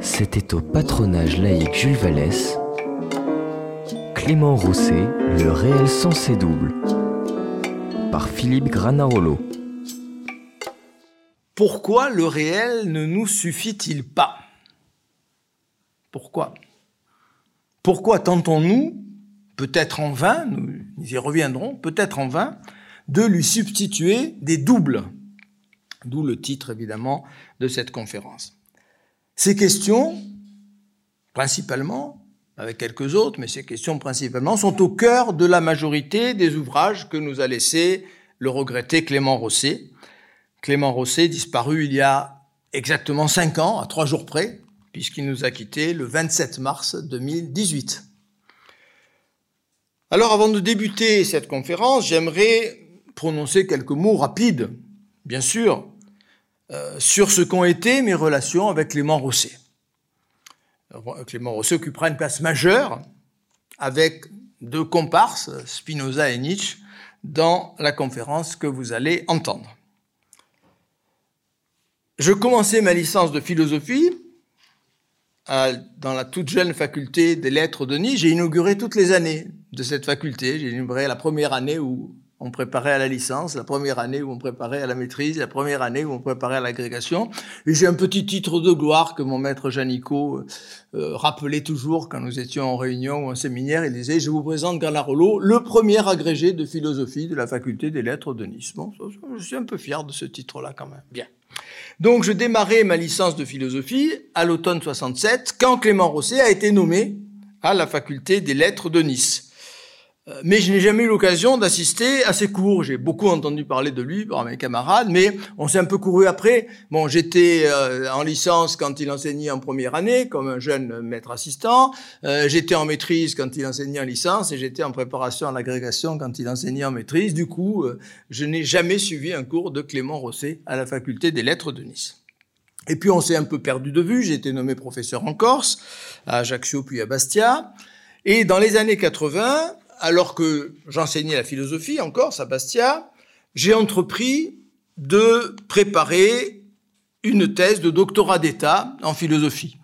C'était au patronage laïque Jules Vallès, Clément Rousset, Le réel sensé double, par Philippe Granarolo. Pourquoi le réel ne nous suffit-il pas? Pourquoi? Pourquoi tentons-nous, peut-être en vain, nous y reviendrons, peut-être en vain, de lui substituer des doubles? D'où le titre, évidemment, de cette conférence. Ces questions, principalement, avec quelques autres, mais ces questions principalement, sont au cœur de la majorité des ouvrages que nous a laissés le regretté Clément Rosset. Clément Rosset, disparu il y a exactement cinq ans, à trois jours près, puisqu'il nous a quittés le 27 mars 2018. Alors, avant de débuter cette conférence, j'aimerais prononcer quelques mots rapides, bien sûr, sur ce qu'ont été mes relations avec Clément Rosset. Clément Rosset occupera une place majeure avec deux comparses, Spinoza et Nietzsche, dans la conférence que vous allez entendre. Je commençais ma licence de philosophie dans la toute jeune faculté des lettres de Nice. J'ai inauguré toutes les années de cette faculté. J'ai inauguré la première année où on préparait à la licence, la première année où on préparait à la maîtrise, la première année où on préparait à l'agrégation. Et j'ai un petit titre de gloire que mon maître Janico euh, euh, rappelait toujours quand nous étions en réunion ou en séminaire. Il disait, je vous présente Garlarolo, le premier agrégé de philosophie de la faculté des lettres de Nice. Bon, je suis un peu fier de ce titre-là quand même. Bien. Donc je démarrais ma licence de philosophie à l'automne 67 quand Clément Rosset a été nommé à la faculté des lettres de Nice. Euh, mais je n'ai jamais eu l'occasion d'assister à ses cours. J'ai beaucoup entendu parler de lui par mes camarades, mais on s'est un peu couru après. Bon, j'étais euh, en licence quand il enseignait en première année, comme un jeune maître assistant. Euh, j'étais en maîtrise quand il enseignait en licence, et j'étais en préparation à l'agrégation quand il enseignait en maîtrise. Du coup, je n'ai jamais suivi un cours de Clément Rosset à la faculté des lettres de Nice. Et puis on s'est un peu perdu de vue. J'ai été nommé professeur en Corse, à Ajaccio puis à Bastia. Et dans les années 80, alors que j'enseignais la philosophie encore, à Bastia, j'ai entrepris de préparer une thèse de doctorat d'État en philosophie.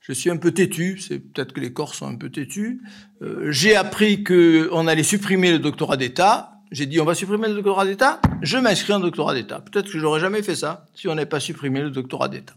Je suis un peu têtu, c'est peut-être que les corps sont un peu têtus. Euh, j'ai appris qu'on allait supprimer le doctorat d'État. J'ai dit on va supprimer le doctorat d'État. Je m'inscris en doctorat d'État. Peut-être que j'aurais jamais fait ça si on n'avait pas supprimé le doctorat d'État.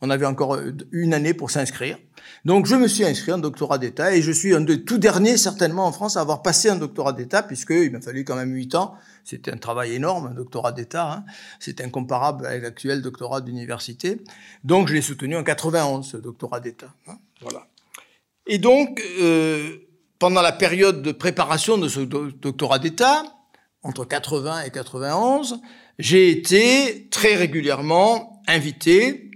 On avait encore une année pour s'inscrire. Donc je me suis inscrit en doctorat d'État et je suis un des tout derniers certainement en France à avoir passé un doctorat d'État puisqu'il m'a fallu quand même huit ans. C'était un travail énorme, un doctorat d'État. Hein. C'est incomparable avec l'actuel doctorat d'université. Donc je l'ai soutenu en 91, ce doctorat d'État. Hein. Voilà. Et donc, euh, pendant la période de préparation de ce doctorat d'État, entre 80 et 91, j'ai été très régulièrement invité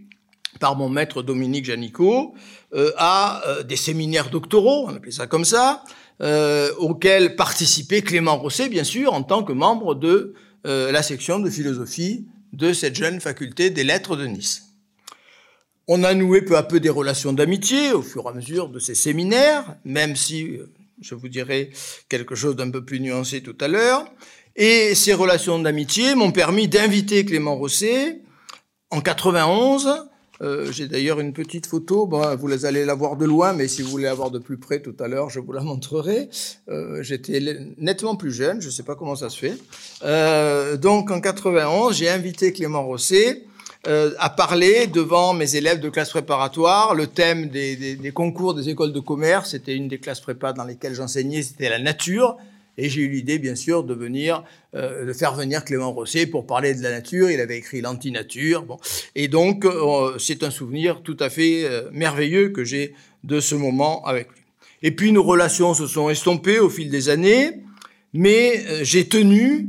par mon maître Dominique Janico euh, à euh, des séminaires doctoraux, on appelait ça comme ça, euh, auxquels participait Clément Rosset, bien sûr, en tant que membre de la section de philosophie de cette jeune faculté des lettres de Nice. On a noué peu à peu des relations d'amitié au fur et à mesure de ces séminaires, même si je vous dirai quelque chose d'un peu plus nuancé tout à l'heure. Et ces relations d'amitié m'ont permis d'inviter Clément Rosset en 91 euh, j'ai d'ailleurs une petite photo, bon, vous allez la voir de loin, mais si vous voulez la voir de plus près tout à l'heure, je vous la montrerai. Euh, J'étais nettement plus jeune, je ne sais pas comment ça se fait. Euh, donc en 91, j'ai invité Clément Rosset à parler devant mes élèves de classe préparatoire. Le thème des concours des écoles de commerce, c'était une des classes prépa dans lesquelles j'enseignais, c'était la nature. Et j'ai eu l'idée, bien sûr, de venir, euh, de faire venir Clément Rosset pour parler de la nature. Il avait écrit l'anti-nature. Bon. Et donc, euh, c'est un souvenir tout à fait euh, merveilleux que j'ai de ce moment avec lui. Et puis, nos relations se sont estompées au fil des années, mais j'ai tenu,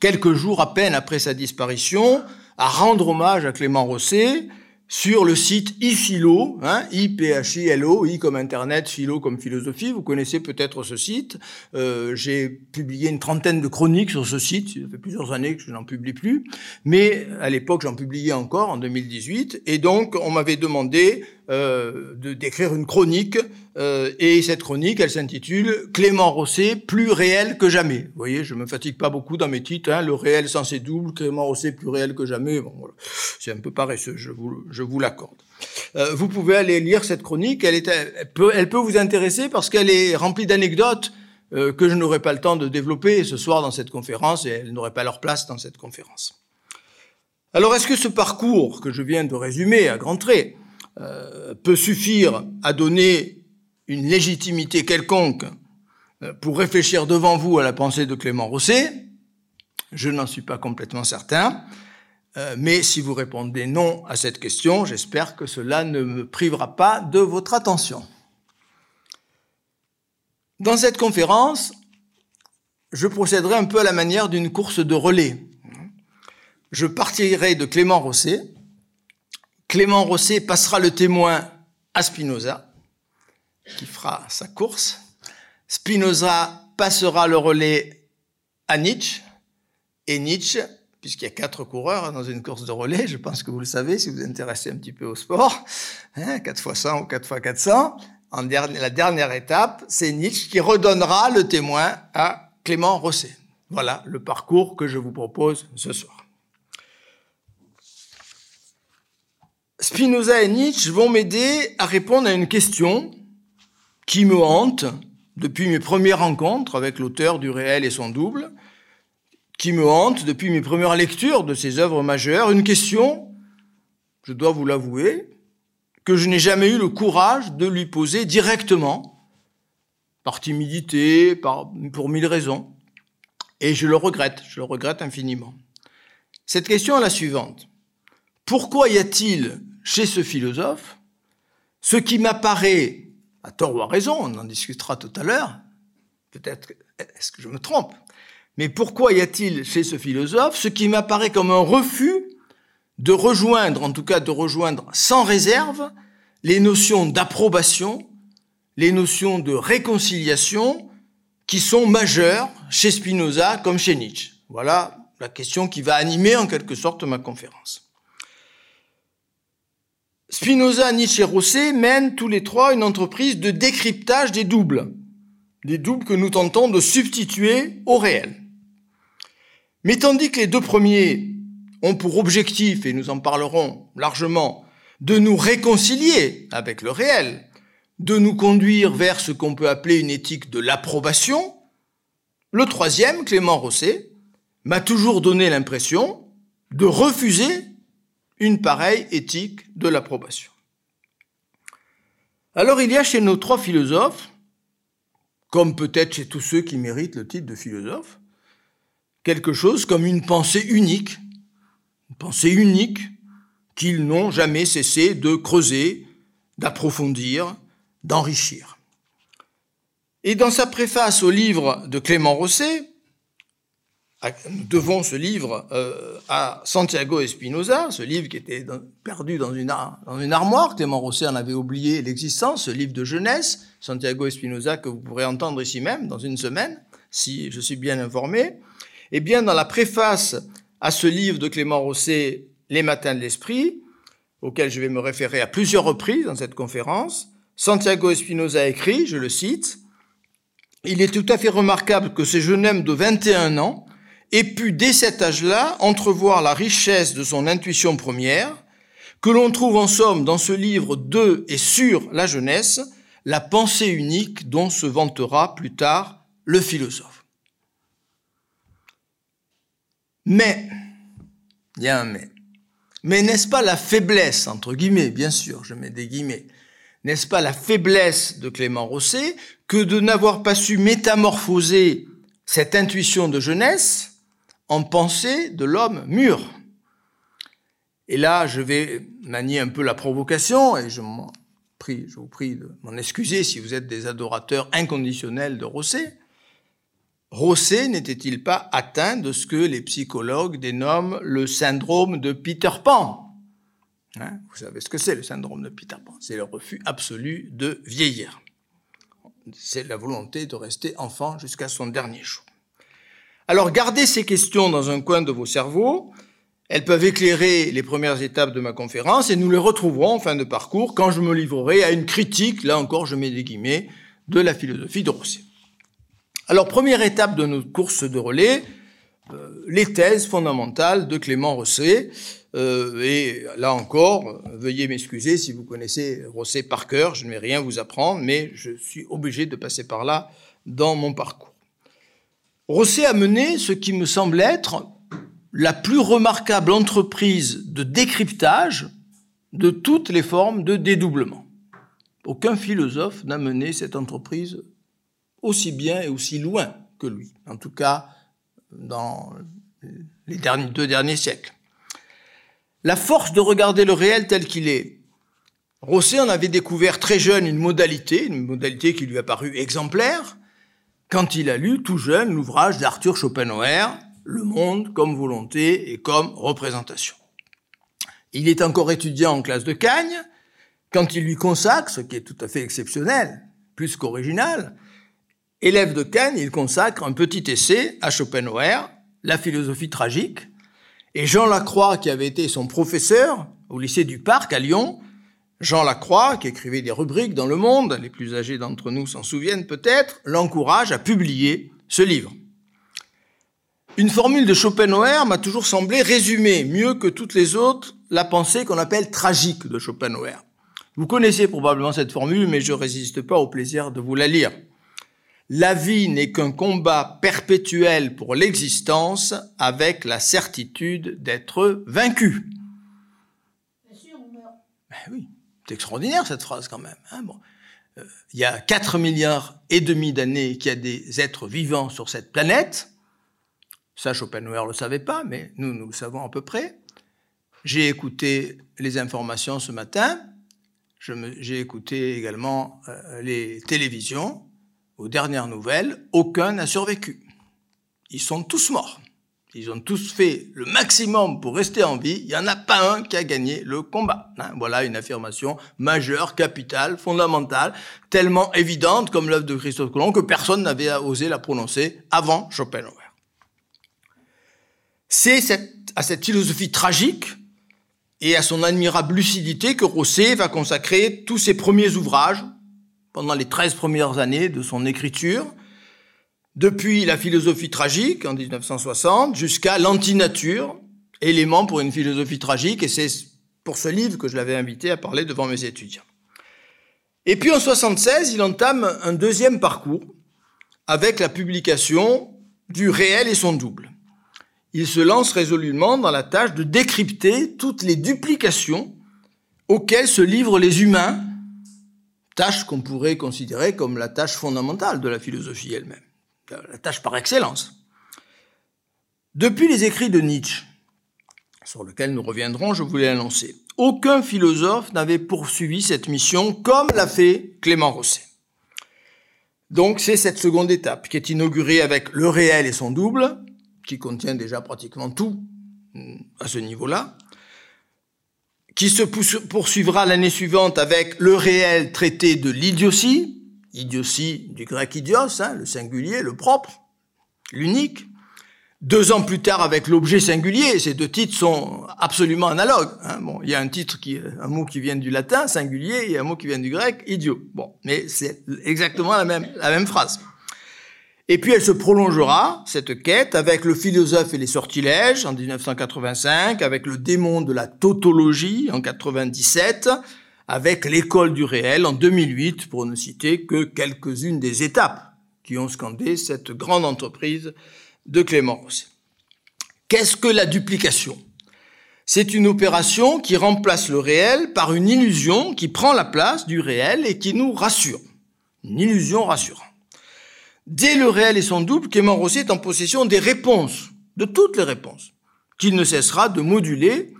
quelques jours à peine après sa disparition, à rendre hommage à Clément Rosset, sur le site iphilo, hein, I-P-H-I-L-O, I comme Internet, philo comme philosophie. Vous connaissez peut-être ce site. Euh, j'ai publié une trentaine de chroniques sur ce site. Ça fait plusieurs années que je n'en publie plus. Mais à l'époque, j'en publiais encore en 2018. Et donc, on m'avait demandé euh, d'écrire une chronique, euh, et cette chronique, elle s'intitule Clément Rosset, plus réel que jamais. Vous voyez, je me fatigue pas beaucoup dans mes titres, hein, le réel sens est double, Clément Rosset plus réel que jamais. Bon, c'est un peu paresseux, je vous, je vous l'accorde. Euh, vous pouvez aller lire cette chronique, elle, est, elle, peut, elle peut vous intéresser parce qu'elle est remplie d'anecdotes que je n'aurai pas le temps de développer ce soir dans cette conférence, et elles n'auraient pas leur place dans cette conférence. Alors, est-ce que ce parcours que je viens de résumer à grands traits euh, peut suffire à donner une légitimité quelconque euh, pour réfléchir devant vous à la pensée de Clément Rosset Je n'en suis pas complètement certain. Euh, mais si vous répondez non à cette question, j'espère que cela ne me privera pas de votre attention. Dans cette conférence, je procéderai un peu à la manière d'une course de relais. Je partirai de Clément Rosset. Clément Rosset passera le témoin à Spinoza, qui fera sa course. Spinoza passera le relais à Nietzsche. Et Nietzsche, puisqu'il y a quatre coureurs dans une course de relais, je pense que vous le savez si vous vous intéressez un petit peu au sport, hein, 4 x 100 ou 4 x 400, en la dernière étape, c'est Nietzsche qui redonnera le témoin à Clément Rosset. Voilà le parcours que je vous propose ce soir. Spinoza et Nietzsche vont m'aider à répondre à une question qui me hante depuis mes premières rencontres avec l'auteur du réel et son double, qui me hante depuis mes premières lectures de ses œuvres majeures, une question, je dois vous l'avouer, que je n'ai jamais eu le courage de lui poser directement, par timidité, pour mille raisons. Et je le regrette, je le regrette infiniment. Cette question est la suivante. Pourquoi y a-t-il chez ce philosophe ce qui m'apparaît, à tort ou à raison, on en discutera tout à l'heure, peut-être est-ce que je me trompe, mais pourquoi y a-t-il chez ce philosophe ce qui m'apparaît comme un refus de rejoindre, en tout cas de rejoindre sans réserve, les notions d'approbation, les notions de réconciliation qui sont majeures chez Spinoza comme chez Nietzsche? Voilà la question qui va animer en quelque sorte ma conférence. Spinoza, Nietzsche et Rosset mènent tous les trois une entreprise de décryptage des doubles, des doubles que nous tentons de substituer au réel. Mais tandis que les deux premiers ont pour objectif, et nous en parlerons largement, de nous réconcilier avec le réel, de nous conduire vers ce qu'on peut appeler une éthique de l'approbation, le troisième, Clément Rosset, m'a toujours donné l'impression de refuser une pareille éthique de l'approbation. Alors il y a chez nos trois philosophes, comme peut-être chez tous ceux qui méritent le titre de philosophe, quelque chose comme une pensée unique, une pensée unique qu'ils n'ont jamais cessé de creuser, d'approfondir, d'enrichir. Et dans sa préface au livre de Clément Rosset, nous devons ce livre euh, à Santiago Espinosa, ce livre qui était perdu dans une, armoire. Clément Rosset en avait oublié l'existence, ce livre de jeunesse, Santiago Espinosa, que vous pourrez entendre ici même dans une semaine, si je suis bien informé. Eh bien, dans la préface à ce livre de Clément Rosset, Les Matins de l'Esprit, auquel je vais me référer à plusieurs reprises dans cette conférence, Santiago Espinosa écrit, je le cite, Il est tout à fait remarquable que ce jeune homme de 21 ans ait pu dès cet âge-là entrevoir la richesse de son intuition première, que l'on trouve en somme dans ce livre de et sur la jeunesse, la pensée unique dont se vantera plus tard le philosophe. Mais, il y a un mais, mais n'est-ce pas la faiblesse, entre guillemets, bien sûr, je mets des guillemets, n'est-ce pas la faiblesse de Clément Rosset que de n'avoir pas su métamorphoser cette intuition de jeunesse en pensée de l'homme mûr. Et là, je vais manier un peu la provocation, et je, prie, je vous prie de m'en excuser si vous êtes des adorateurs inconditionnels de Rosset. Rosset n'était-il pas atteint de ce que les psychologues dénomment le syndrome de Peter Pan? Hein? Vous savez ce que c'est le syndrome de Peter Pan? C'est le refus absolu de vieillir. C'est la volonté de rester enfant jusqu'à son dernier jour. Alors gardez ces questions dans un coin de vos cerveaux, Elles peuvent éclairer les premières étapes de ma conférence et nous les retrouverons en fin de parcours quand je me livrerai à une critique, là encore je mets des guillemets, de la philosophie de Rosset. Alors, première étape de notre course de relais, euh, les thèses fondamentales de Clément Rosset. Euh, et là encore, veuillez m'excuser si vous connaissez Rosset par cœur, je ne vais rien vous apprendre, mais je suis obligé de passer par là dans mon parcours. Rosset a mené ce qui me semble être la plus remarquable entreprise de décryptage de toutes les formes de dédoublement. Aucun philosophe n'a mené cette entreprise aussi bien et aussi loin que lui, en tout cas dans les deux derniers siècles. La force de regarder le réel tel qu'il est. Rosset en avait découvert très jeune une modalité, une modalité qui lui a paru exemplaire, quand il a lu tout jeune l'ouvrage d'Arthur Schopenhauer, Le monde comme volonté et comme représentation. Il est encore étudiant en classe de Cagne, quand il lui consacre, ce qui est tout à fait exceptionnel, plus qu'original, élève de Cagne, il consacre un petit essai à Schopenhauer, La philosophie tragique, et Jean Lacroix, qui avait été son professeur au lycée du Parc à Lyon, Jean Lacroix, qui écrivait des rubriques dans Le Monde, les plus âgés d'entre nous s'en souviennent peut-être, l'encourage à publier ce livre. Une formule de Schopenhauer m'a toujours semblé résumer mieux que toutes les autres la pensée qu'on appelle tragique de Schopenhauer. Vous connaissez probablement cette formule, mais je résiste pas au plaisir de vous la lire. La vie n'est qu'un combat perpétuel pour l'existence avec la certitude d'être vaincu. Bien sûr, on meurt. Ben oui, c'est extraordinaire cette phrase quand même. Hein bon. euh, il y a 4 milliards et demi d'années qu'il y a des êtres vivants sur cette planète. Ça, Schopenhauer le savait pas, mais nous, nous le savons à peu près. J'ai écouté les informations ce matin. J'ai écouté également euh, les télévisions aux dernières nouvelles, aucun n'a survécu. Ils sont tous morts. Ils ont tous fait le maximum pour rester en vie. Il n'y en a pas un qui a gagné le combat. Hein, voilà une affirmation majeure, capitale, fondamentale, tellement évidente comme l'œuvre de Christophe Colomb que personne n'avait osé la prononcer avant Schopenhauer. C'est à cette philosophie tragique et à son admirable lucidité que Rosset va consacrer tous ses premiers ouvrages, pendant les 13 premières années de son écriture, depuis la philosophie tragique en 1960 jusqu'à l'antinature, élément pour une philosophie tragique, et c'est pour ce livre que je l'avais invité à parler devant mes étudiants. Et puis en 76, il entame un deuxième parcours avec la publication du réel et son double. Il se lance résolument dans la tâche de décrypter toutes les duplications auxquelles se livrent les humains tâche qu'on pourrait considérer comme la tâche fondamentale de la philosophie elle-même, la tâche par excellence. Depuis les écrits de Nietzsche, sur lesquels nous reviendrons, je voulais l'annoncer, aucun philosophe n'avait poursuivi cette mission comme l'a fait Clément Rosset. Donc c'est cette seconde étape qui est inaugurée avec le réel et son double, qui contient déjà pratiquement tout à ce niveau-là, qui se poursuivra l'année suivante avec le réel traité de l'idiotie, idiotie du grec idios, hein, le singulier, le propre, l'unique. Deux ans plus tard avec l'objet singulier, ces deux titres sont absolument analogues. Hein. Bon, il y a un titre qui, un mot qui vient du latin, singulier, et un mot qui vient du grec, idiot. Bon, mais c'est exactement la même, la même phrase. Et puis elle se prolongera, cette quête, avec le philosophe et les sortilèges en 1985, avec le démon de la tautologie en 97, avec l'école du réel en 2008, pour ne citer que quelques-unes des étapes qui ont scandé cette grande entreprise de Clément Rosset. Qu'est-ce que la duplication? C'est une opération qui remplace le réel par une illusion qui prend la place du réel et qui nous rassure. Une illusion rassurante. Dès le réel et son double, Clément Rosset est en possession des réponses, de toutes les réponses, qu'il ne cessera de moduler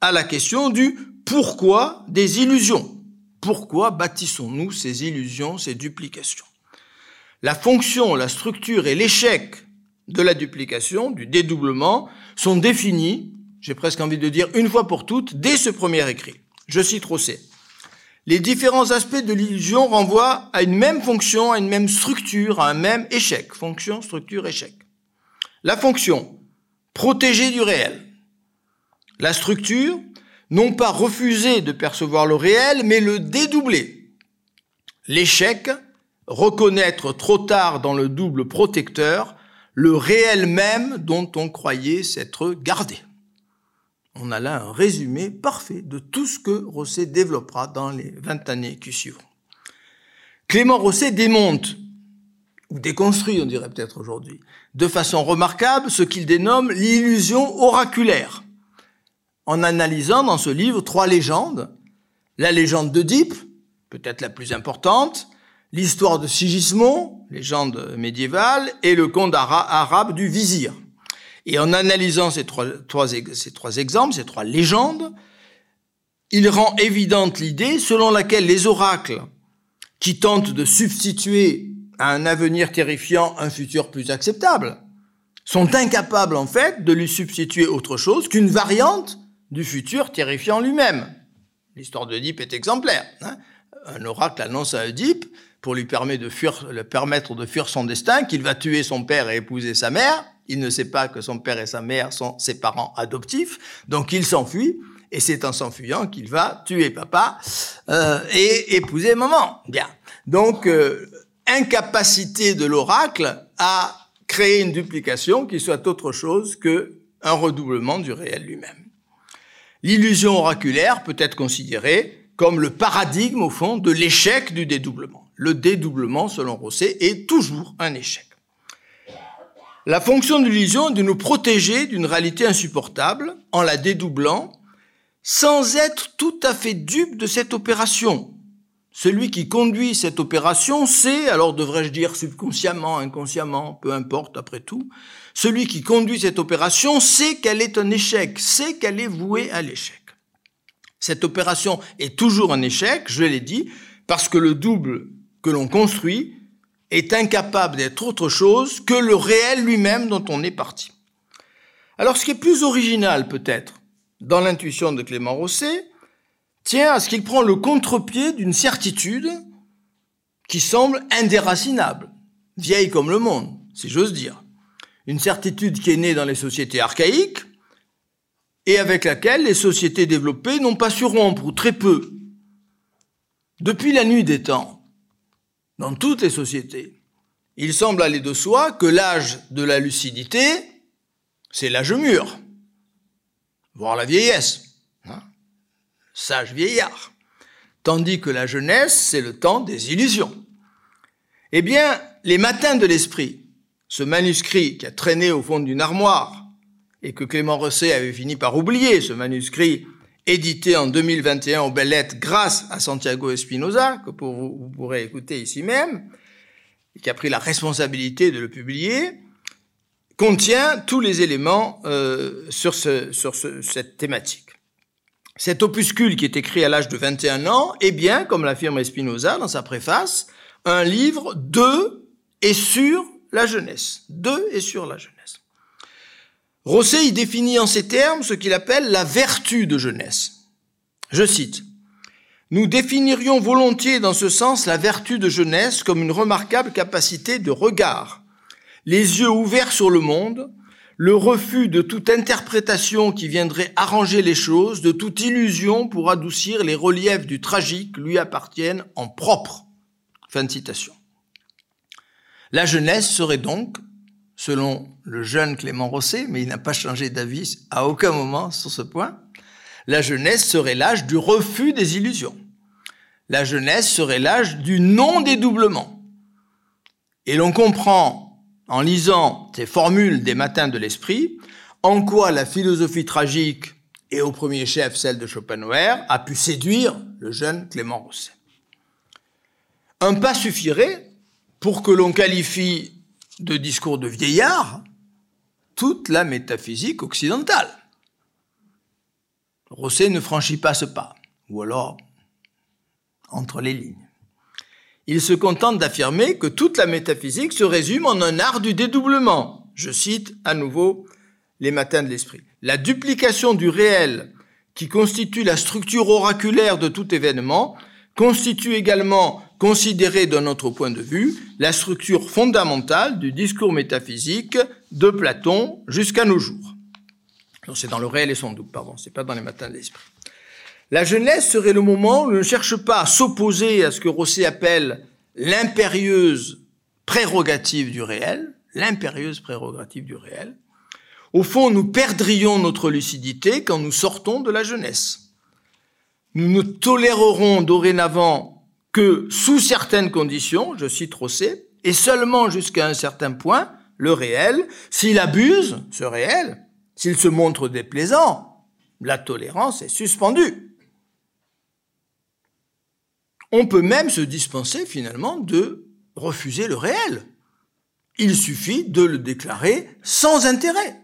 à la question du pourquoi des illusions? Pourquoi bâtissons-nous ces illusions, ces duplications? La fonction, la structure et l'échec de la duplication, du dédoublement, sont définis, j'ai presque envie de dire une fois pour toutes, dès ce premier écrit. Je cite Rosset les différents aspects de l'illusion renvoient à une même fonction, à une même structure, à un même échec. Fonction, structure, échec. La fonction, protéger du réel. La structure, non pas refuser de percevoir le réel, mais le dédoubler. L'échec, reconnaître trop tard dans le double protecteur le réel même dont on croyait s'être gardé. On a là un résumé parfait de tout ce que Rosset développera dans les 20 années qui suivront. Clément Rosset démonte, ou déconstruit, on dirait peut-être aujourd'hui, de façon remarquable ce qu'il dénomme l'illusion oraculaire, en analysant dans ce livre trois légendes. La légende d'Oedipe, peut-être la plus importante, l'histoire de Sigismond, légende médiévale, et le conte arabe du vizir. Et en analysant ces trois, ces trois exemples, ces trois légendes, il rend évidente l'idée selon laquelle les oracles qui tentent de substituer à un avenir terrifiant un futur plus acceptable, sont incapables en fait de lui substituer autre chose qu'une variante du futur terrifiant lui-même. L'histoire d'Oedipe est exemplaire. Hein. un oracle annonce à Oedipe, pour lui permettre de fuir, le permettre de fuir son destin, qu'il va tuer son père et épouser sa mère. Il ne sait pas que son père et sa mère sont ses parents adoptifs, donc il s'enfuit et c'est en s'enfuyant qu'il va tuer papa euh, et épouser maman. Bien. Donc, euh, incapacité de l'oracle à créer une duplication qui soit autre chose que un redoublement du réel lui-même. L'illusion oraculaire peut être considérée comme le paradigme, au fond, de l'échec du dédoublement. Le dédoublement, selon Rosset, est toujours un échec. La fonction de l'illusion est de nous protéger d'une réalité insupportable en la dédoublant sans être tout à fait dupe de cette opération. Celui qui conduit cette opération sait, alors devrais-je dire subconsciemment, inconsciemment, peu importe après tout, celui qui conduit cette opération sait qu'elle est un échec, sait qu'elle est vouée à l'échec. Cette opération est toujours un échec, je l'ai dit, parce que le double que l'on construit est incapable d'être autre chose que le réel lui-même dont on est parti. Alors ce qui est plus original peut-être, dans l'intuition de Clément Rosset, tient à ce qu'il prend le contre-pied d'une certitude qui semble indéracinable, vieille comme le monde, si j'ose dire. Une certitude qui est née dans les sociétés archaïques et avec laquelle les sociétés développées n'ont pas su rompre, ou très peu. Depuis la nuit des temps, dans toutes les sociétés, il semble aller de soi que l'âge de la lucidité, c'est l'âge mûr voire la vieillesse, sage vieillard, tandis que la jeunesse, c'est le temps des illusions. Eh bien, les matins de l'esprit, ce manuscrit qui a traîné au fond d'une armoire et que Clément Rosset avait fini par oublier, ce manuscrit édité en 2021 aux belles lettres grâce à Santiago Espinosa, que vous, pourrez écouter ici même, qui a pris la responsabilité de le publier, contient tous les éléments euh, sur, ce, sur ce, cette thématique. Cet opuscule qui est écrit à l'âge de 21 ans est bien, comme l'affirme Spinoza dans sa préface, un livre de et sur la jeunesse. De et sur la jeunesse. Rosset y définit en ces termes ce qu'il appelle la vertu de jeunesse. Je cite, Nous définirions volontiers dans ce sens la vertu de jeunesse comme une remarquable capacité de regard, les yeux ouverts sur le monde, le refus de toute interprétation qui viendrait arranger les choses, de toute illusion pour adoucir les reliefs du tragique lui appartiennent en propre. Fin de citation. La jeunesse serait donc, selon le jeune Clément Rosset, mais il n'a pas changé d'avis à aucun moment sur ce point, la jeunesse serait l'âge du refus des illusions. La jeunesse serait l'âge du non-dédoublement. Et l'on comprend en lisant ces formules des matins de l'esprit, en quoi la philosophie tragique, et au premier chef celle de Schopenhauer, a pu séduire le jeune Clément Rosset. Un pas suffirait pour que l'on qualifie de discours de vieillard toute la métaphysique occidentale. Rosset ne franchit pas ce pas, ou alors entre les lignes il se contente d'affirmer que toute la métaphysique se résume en un art du dédoublement. Je cite à nouveau les matins de l'esprit. La duplication du réel, qui constitue la structure oraculaire de tout événement, constitue également, considérée d'un autre point de vue, la structure fondamentale du discours métaphysique de Platon jusqu'à nos jours. C'est dans le réel et son double, pardon, c'est pas dans les matins de l'esprit. La jeunesse serait le moment où on ne cherche pas à s'opposer à ce que Rosset appelle l'impérieuse prérogative du réel, l'impérieuse prérogative du réel. Au fond, nous perdrions notre lucidité quand nous sortons de la jeunesse. Nous ne tolérerons dorénavant que sous certaines conditions, je cite Rosset, et seulement jusqu'à un certain point, le réel, s'il abuse, ce réel, s'il se montre déplaisant, la tolérance est suspendue. On peut même se dispenser finalement de refuser le réel. Il suffit de le déclarer sans intérêt.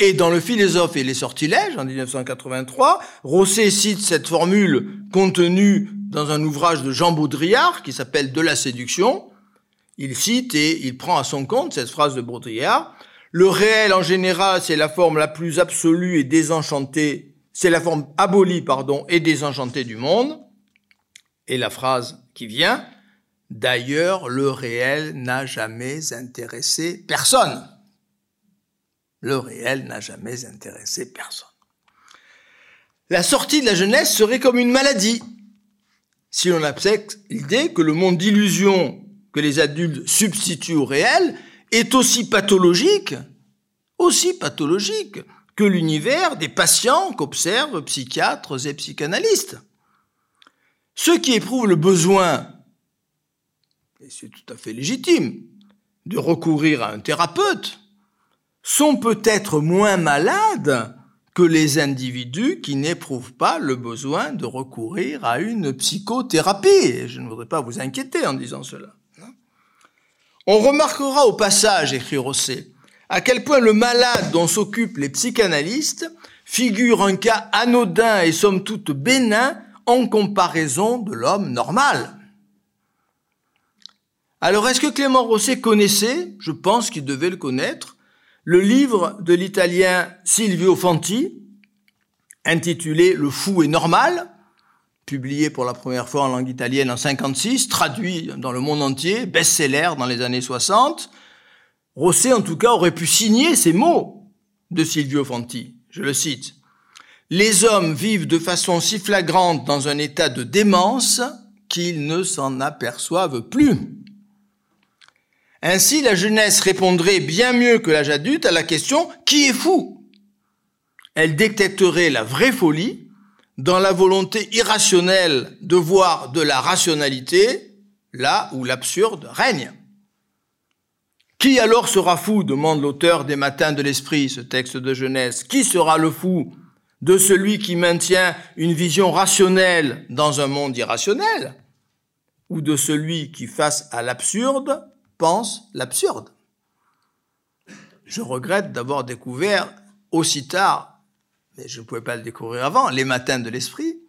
Et dans Le philosophe et les sortilèges, en 1983, Rosset cite cette formule contenue dans un ouvrage de Jean Baudrillard qui s'appelle De la séduction. Il cite et il prend à son compte cette phrase de Baudrillard. Le réel, en général, c'est la forme la plus absolue et désenchantée, c'est la forme abolie, pardon, et désenchantée du monde. Et la phrase qui vient, d'ailleurs, le réel n'a jamais intéressé personne le réel n'a jamais intéressé personne. La sortie de la jeunesse serait comme une maladie, si l'on accepte l'idée que le monde d'illusion que les adultes substituent au réel est aussi pathologique, aussi pathologique que l'univers des patients qu'observent psychiatres et psychanalystes. Ceux qui éprouvent le besoin, et c'est tout à fait légitime, de recourir à un thérapeute, sont peut-être moins malades que les individus qui n'éprouvent pas le besoin de recourir à une psychothérapie. je ne voudrais pas vous inquiéter en disant cela. On remarquera au passage, écrit Rosset, à quel point le malade dont s'occupent les psychanalystes figure un cas anodin et somme toute bénin en comparaison de l'homme normal. Alors est-ce que Clément Rosset connaissait, je pense qu'il devait le connaître, le livre de l'italien Silvio Fanti, intitulé Le fou est normal, publié pour la première fois en langue italienne en 56, traduit dans le monde entier, best-seller dans les années 60. Rosset, en tout cas, aurait pu signer ces mots de Silvio Fanti. Je le cite. Les hommes vivent de façon si flagrante dans un état de démence qu'ils ne s'en aperçoivent plus. Ainsi, la jeunesse répondrait bien mieux que l'âge adulte à la question qui est fou? Elle détecterait la vraie folie dans la volonté irrationnelle de voir de la rationalité là où l'absurde règne. Qui alors sera fou? demande l'auteur des Matins de l'Esprit, ce texte de jeunesse. Qui sera le fou? De celui qui maintient une vision rationnelle dans un monde irrationnel ou de celui qui, face à l'absurde, pense l'absurde. Je regrette d'avoir découvert aussi tard, mais je ne pouvais pas le découvrir avant, les matins de l'esprit,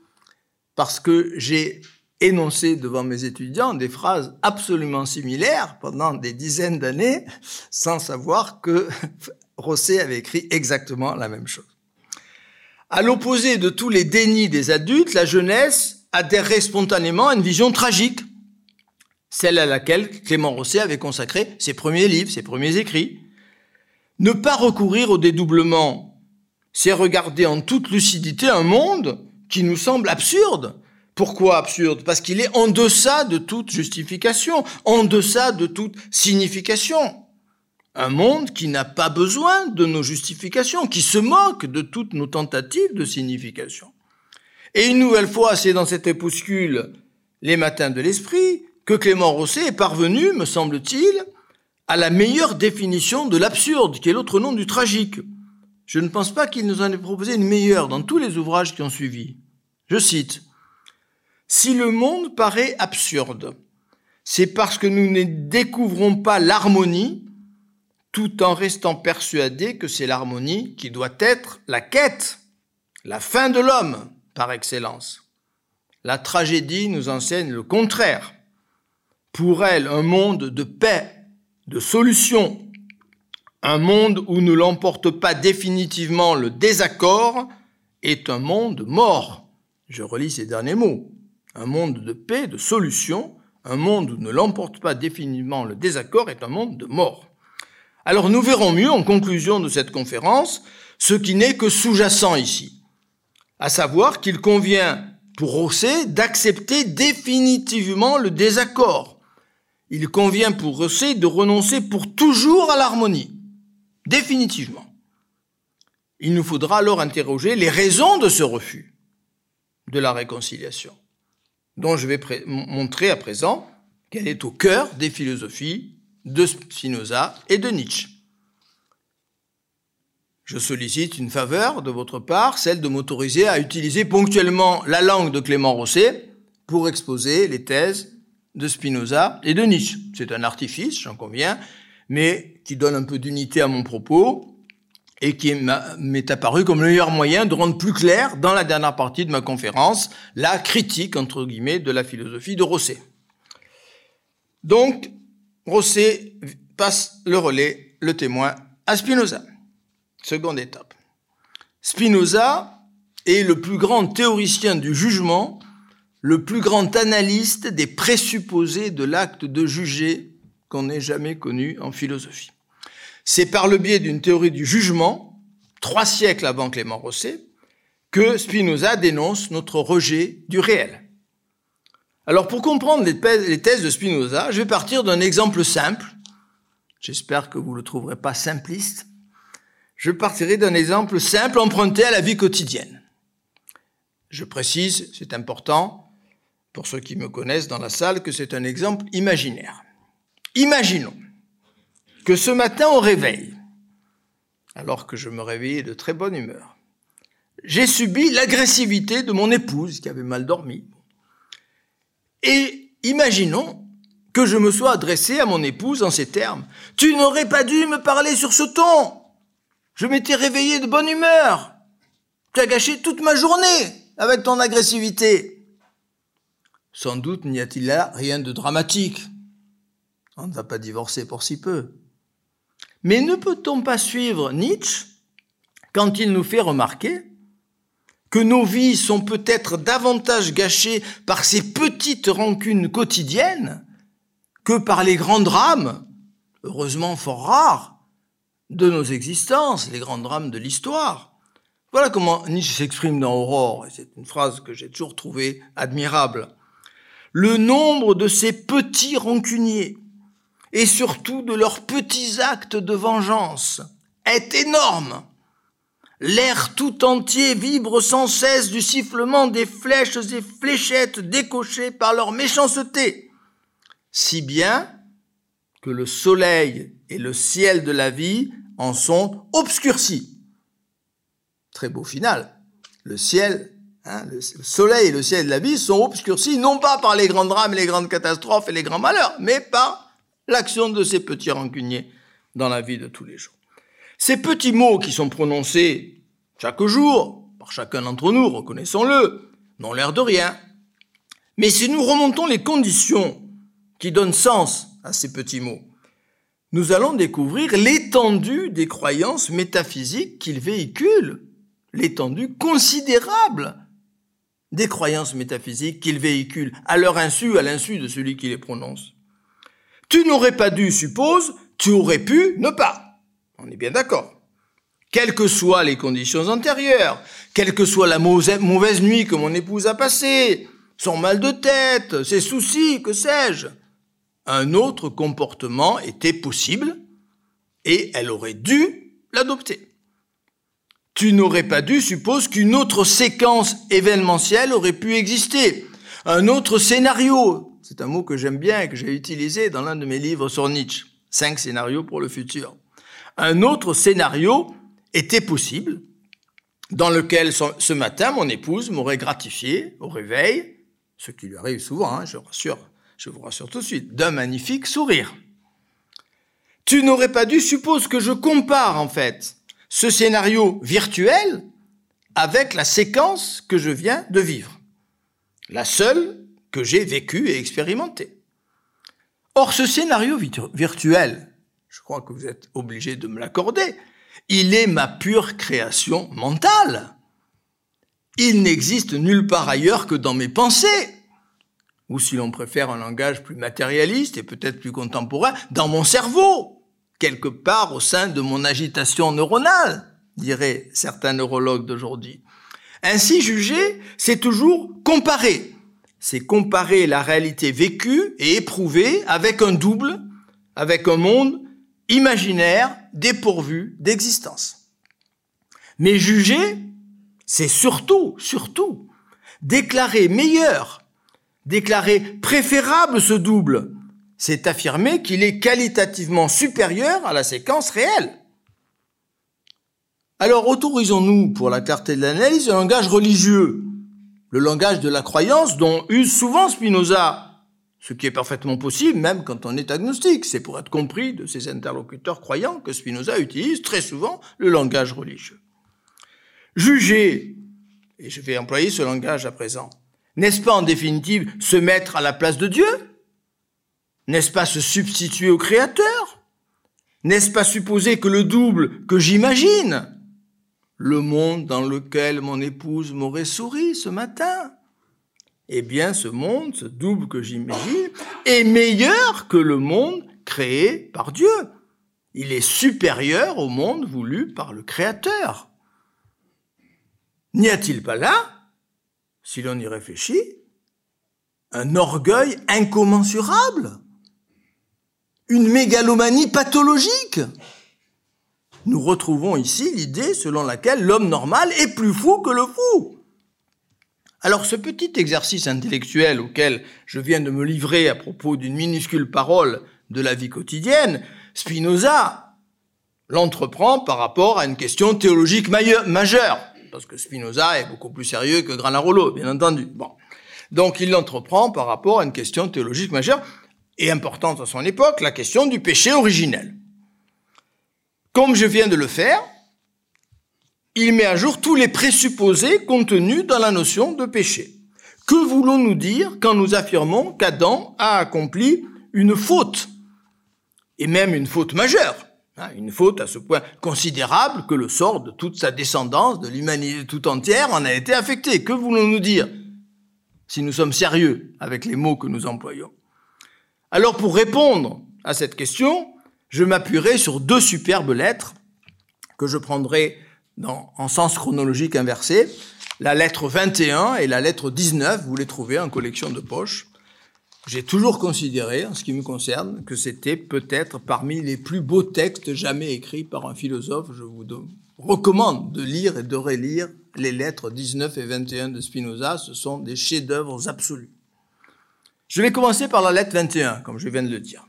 parce que j'ai énoncé devant mes étudiants des phrases absolument similaires pendant des dizaines d'années, sans savoir que Rosset avait écrit exactement la même chose. À l'opposé de tous les dénis des adultes, la jeunesse adhérait spontanément à une vision tragique celle à laquelle Clément Rosset avait consacré ses premiers livres, ses premiers écrits. Ne pas recourir au dédoublement, c'est regarder en toute lucidité un monde qui nous semble absurde. Pourquoi absurde? Parce qu'il est en deçà de toute justification, en deçà de toute signification. Un monde qui n'a pas besoin de nos justifications, qui se moque de toutes nos tentatives de signification. Et une nouvelle fois, c'est dans cet épuscule Les matins de l'esprit que Clément Rosset est parvenu, me semble-t-il, à la meilleure définition de l'absurde, qui est l'autre nom du tragique. Je ne pense pas qu'il nous en ait proposé une meilleure dans tous les ouvrages qui ont suivi. Je cite, Si le monde paraît absurde, c'est parce que nous ne découvrons pas l'harmonie tout en restant persuadés que c'est l'harmonie qui doit être la quête, la fin de l'homme par excellence. La tragédie nous enseigne le contraire pour elle un monde de paix, de solution, un monde où ne l'emporte pas définitivement le désaccord est un monde mort. Je relis ces derniers mots. Un monde de paix, de solution, un monde où ne l'emporte pas définitivement le désaccord est un monde de mort. Alors nous verrons mieux en conclusion de cette conférence ce qui n'est que sous-jacent ici, à savoir qu'il convient pour Rosset d'accepter définitivement le désaccord. Il convient pour Rosset de renoncer pour toujours à l'harmonie, définitivement. Il nous faudra alors interroger les raisons de ce refus de la réconciliation, dont je vais montrer à présent qu'elle est au cœur des philosophies de Spinoza et de Nietzsche. Je sollicite une faveur de votre part, celle de m'autoriser à utiliser ponctuellement la langue de Clément Rosset pour exposer les thèses de Spinoza et de Nietzsche. C'est un artifice, j'en conviens, mais qui donne un peu d'unité à mon propos et qui m'est apparu comme le meilleur moyen de rendre plus clair, dans la dernière partie de ma conférence, la critique, entre guillemets, de la philosophie de Rosset. Donc, Rosset passe le relais, le témoin, à Spinoza. Seconde étape. Spinoza est le plus grand théoricien du jugement, le plus grand analyste des présupposés de l'acte de juger qu'on ait jamais connu en philosophie. C'est par le biais d'une théorie du jugement, trois siècles avant Clément Rosset, que Spinoza dénonce notre rejet du réel. Alors pour comprendre les thèses de Spinoza, je vais partir d'un exemple simple. J'espère que vous ne le trouverez pas simpliste. Je partirai d'un exemple simple emprunté à la vie quotidienne. Je précise, c'est important, pour ceux qui me connaissent dans la salle, que c'est un exemple imaginaire. Imaginons que ce matin au réveil, alors que je me réveillais de très bonne humeur, j'ai subi l'agressivité de mon épouse qui avait mal dormi, et imaginons que je me sois adressé à mon épouse en ces termes. Tu n'aurais pas dû me parler sur ce ton. Je m'étais réveillé de bonne humeur. Tu as gâché toute ma journée avec ton agressivité. Sans doute n'y a-t-il là rien de dramatique. On ne va pas divorcer pour si peu. Mais ne peut-on pas suivre Nietzsche quand il nous fait remarquer que nos vies sont peut-être davantage gâchées par ces petites rancunes quotidiennes que par les grands drames, heureusement fort rares, de nos existences, les grands drames de l'histoire. Voilà comment Nietzsche s'exprime dans Aurore, et c'est une phrase que j'ai toujours trouvée admirable. Le nombre de ces petits rancuniers, et surtout de leurs petits actes de vengeance, est énorme. L'air tout entier vibre sans cesse du sifflement des flèches et fléchettes décochées par leur méchanceté, si bien que le soleil et le ciel de la vie en sont obscurcis. Très beau final. Le ciel, hein, le soleil et le ciel de la vie sont obscurcis non pas par les grands drames, les grandes catastrophes et les grands malheurs, mais par l'action de ces petits rancuniers dans la vie de tous les jours. Ces petits mots qui sont prononcés chaque jour, par chacun d'entre nous, reconnaissons-le, n'ont l'air de rien. Mais si nous remontons les conditions qui donnent sens à ces petits mots, nous allons découvrir l'étendue des croyances métaphysiques qu'ils véhiculent, l'étendue considérable des croyances métaphysiques qu'ils véhiculent, à leur insu, à l'insu de celui qui les prononce. Tu n'aurais pas dû, suppose, tu aurais pu ne pas. On est bien d'accord. Quelles que soient les conditions antérieures, quelle que soit la mauvaise nuit que mon épouse a passée, son mal de tête, ses soucis, que sais-je, un autre comportement était possible et elle aurait dû l'adopter. Tu n'aurais pas dû suppose qu'une autre séquence événementielle aurait pu exister, un autre scénario. C'est un mot que j'aime bien et que j'ai utilisé dans l'un de mes livres sur Nietzsche. Cinq scénarios pour le futur un autre scénario était possible, dans lequel ce matin mon épouse m'aurait gratifié au réveil, ce qui lui arrive souvent, hein, je, vous rassure tout de suite, d'un magnifique sourire. Tu n'aurais pas dû suppose que je compare en fait ce scénario virtuel avec la séquence que je viens de vivre, la seule que j'ai vécue et expérimentée. Or, ce scénario virtuel je crois que vous êtes obligé de me l'accorder, il est ma pure création mentale. Il n'existe nulle part ailleurs que dans mes pensées, ou si l'on préfère un langage plus matérialiste et peut-être plus contemporain, dans mon cerveau, quelque part au sein de mon agitation neuronale, diraient certains neurologues d'aujourd'hui. Ainsi juger, c'est toujours comparer. C'est comparer la réalité vécue et éprouvée avec un double, avec un monde imaginaire dépourvu d'existence. Mais juger, c'est surtout, surtout, déclarer meilleur, déclarer préférable ce double, c'est affirmer qu'il est qualitativement supérieur à la séquence réelle. Alors autorisons-nous, pour la clarté de l'analyse, un langage religieux, le langage de la croyance dont use souvent Spinoza, ce qui est parfaitement possible même quand on est agnostique. C'est pour être compris de ses interlocuteurs croyants que Spinoza utilise très souvent le langage religieux. Juger, et je vais employer ce langage à présent, n'est-ce pas en définitive se mettre à la place de Dieu? N'est-ce pas se substituer au Créateur? N'est-ce pas supposer que le double que j'imagine, le monde dans lequel mon épouse m'aurait souri ce matin, eh bien ce monde, ce double que j'imagine, est meilleur que le monde créé par Dieu. Il est supérieur au monde voulu par le Créateur. N'y a-t-il pas là, si l'on y réfléchit, un orgueil incommensurable? Une mégalomanie pathologique? Nous retrouvons ici l'idée selon laquelle l'homme normal est plus fou que le fou. Alors ce petit exercice intellectuel auquel je viens de me livrer à propos d'une minuscule parole de la vie quotidienne, Spinoza l'entreprend par rapport à une question théologique majeure parce que Spinoza est beaucoup plus sérieux que Granarolo, bien entendu. Bon. Donc il l'entreprend par rapport à une question théologique majeure et importante à son époque, la question du péché originel. Comme je viens de le faire, il met à jour tous les présupposés contenus dans la notion de péché. Que voulons-nous dire quand nous affirmons qu'Adam a accompli une faute, et même une faute majeure Hein, une faute à ce point considérable que le sort de toute sa descendance, de l'humanité tout entière, en a été affecté. Que voulons-nous dire si nous sommes sérieux avec les mots que nous employons? Alors pour répondre à cette question, je m'appuierai sur deux superbes lettres que je prendrai dans, en sens chronologique inversé. La lettre 21 et la lettre 19, vous les trouvez en collection de poche. J'ai toujours considéré, en ce qui me concerne, que c'était peut-être parmi les plus beaux textes jamais écrits par un philosophe. Je vous recommande de lire et de relire les lettres 19 et 21 de Spinoza. Ce sont des chefs-d'œuvre absolus. Je vais commencer par la lettre 21, comme je viens de le dire.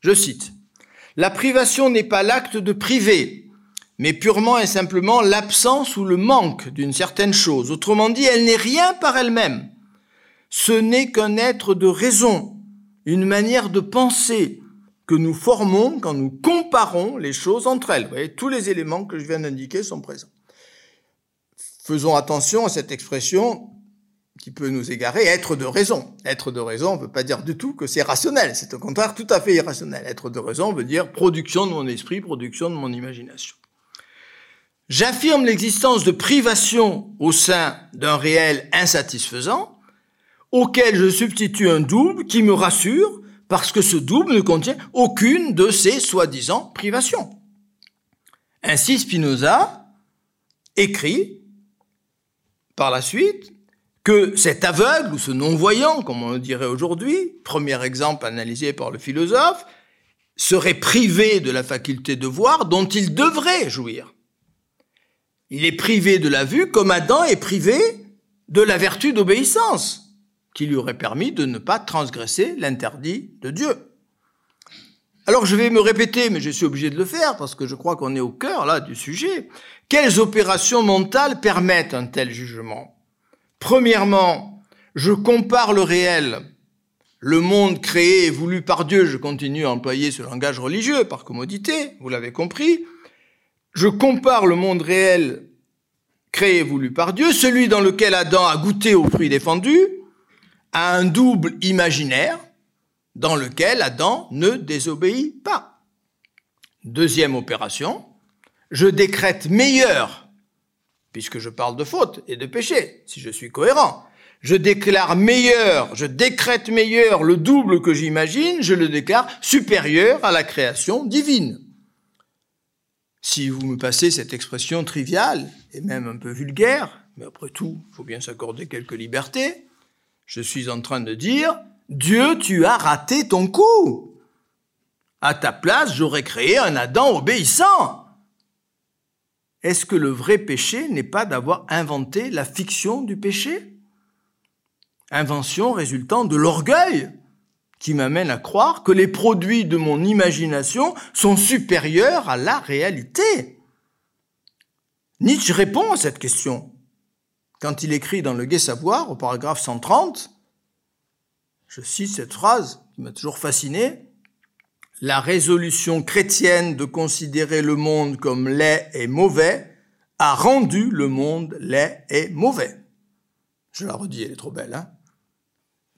Je cite. La privation n'est pas l'acte de priver, mais purement et simplement l'absence ou le manque d'une certaine chose. Autrement dit, elle n'est rien par elle-même ce n'est qu'un être de raison, une manière de penser que nous formons quand nous comparons les choses entre elles. Vous voyez, tous les éléments que je viens d'indiquer sont présents. Faisons attention à cette expression qui peut nous égarer, être de raison. Être de raison ne veut pas dire du tout que c'est rationnel, c'est au contraire tout à fait irrationnel. Être de raison veut dire production de mon esprit, production de mon imagination. J'affirme l'existence de privation au sein d'un réel insatisfaisant, auquel je substitue un double qui me rassure parce que ce double ne contient aucune de ces soi-disant privations. Ainsi Spinoza écrit par la suite que cet aveugle ou ce non-voyant, comme on le dirait aujourd'hui, premier exemple analysé par le philosophe, serait privé de la faculté de voir dont il devrait jouir. Il est privé de la vue comme Adam est privé de la vertu d'obéissance qui lui aurait permis de ne pas transgresser l'interdit de Dieu. Alors je vais me répéter, mais je suis obligé de le faire parce que je crois qu'on est au cœur là du sujet. Quelles opérations mentales permettent un tel jugement? Premièrement, je compare le réel, le monde créé et voulu par Dieu, je continue à employer ce langage religieux par commodité, vous l'avez compris. Je compare le monde réel créé et voulu par Dieu, celui dans lequel Adam a goûté au fruit défendu, à un double imaginaire dans lequel Adam ne désobéit pas. Deuxième opération, je décrète meilleur, puisque je parle de faute et de péché, si je suis cohérent, Je déclare meilleur, je décrète meilleur le double que j'imagine, je le déclare supérieur à la création divine. Si vous me passez cette expression triviale et même un peu vulgaire, mais après tout, il faut bien s'accorder quelques libertés, je suis en train de dire, Dieu, tu as raté ton coup. À ta place, j'aurais créé un Adam obéissant. Est-ce que le vrai péché n'est pas d'avoir inventé la fiction du péché? Invention résultant de l'orgueil qui m'amène à croire que les produits de mon imagination sont supérieurs à la réalité. Nietzsche répond à cette question quand il écrit dans Le Gai Savoir, au paragraphe 130, je cite cette phrase qui m'a toujours fasciné, la résolution chrétienne de considérer le monde comme laid et mauvais a rendu le monde laid et mauvais. Je la redis, elle est trop belle, hein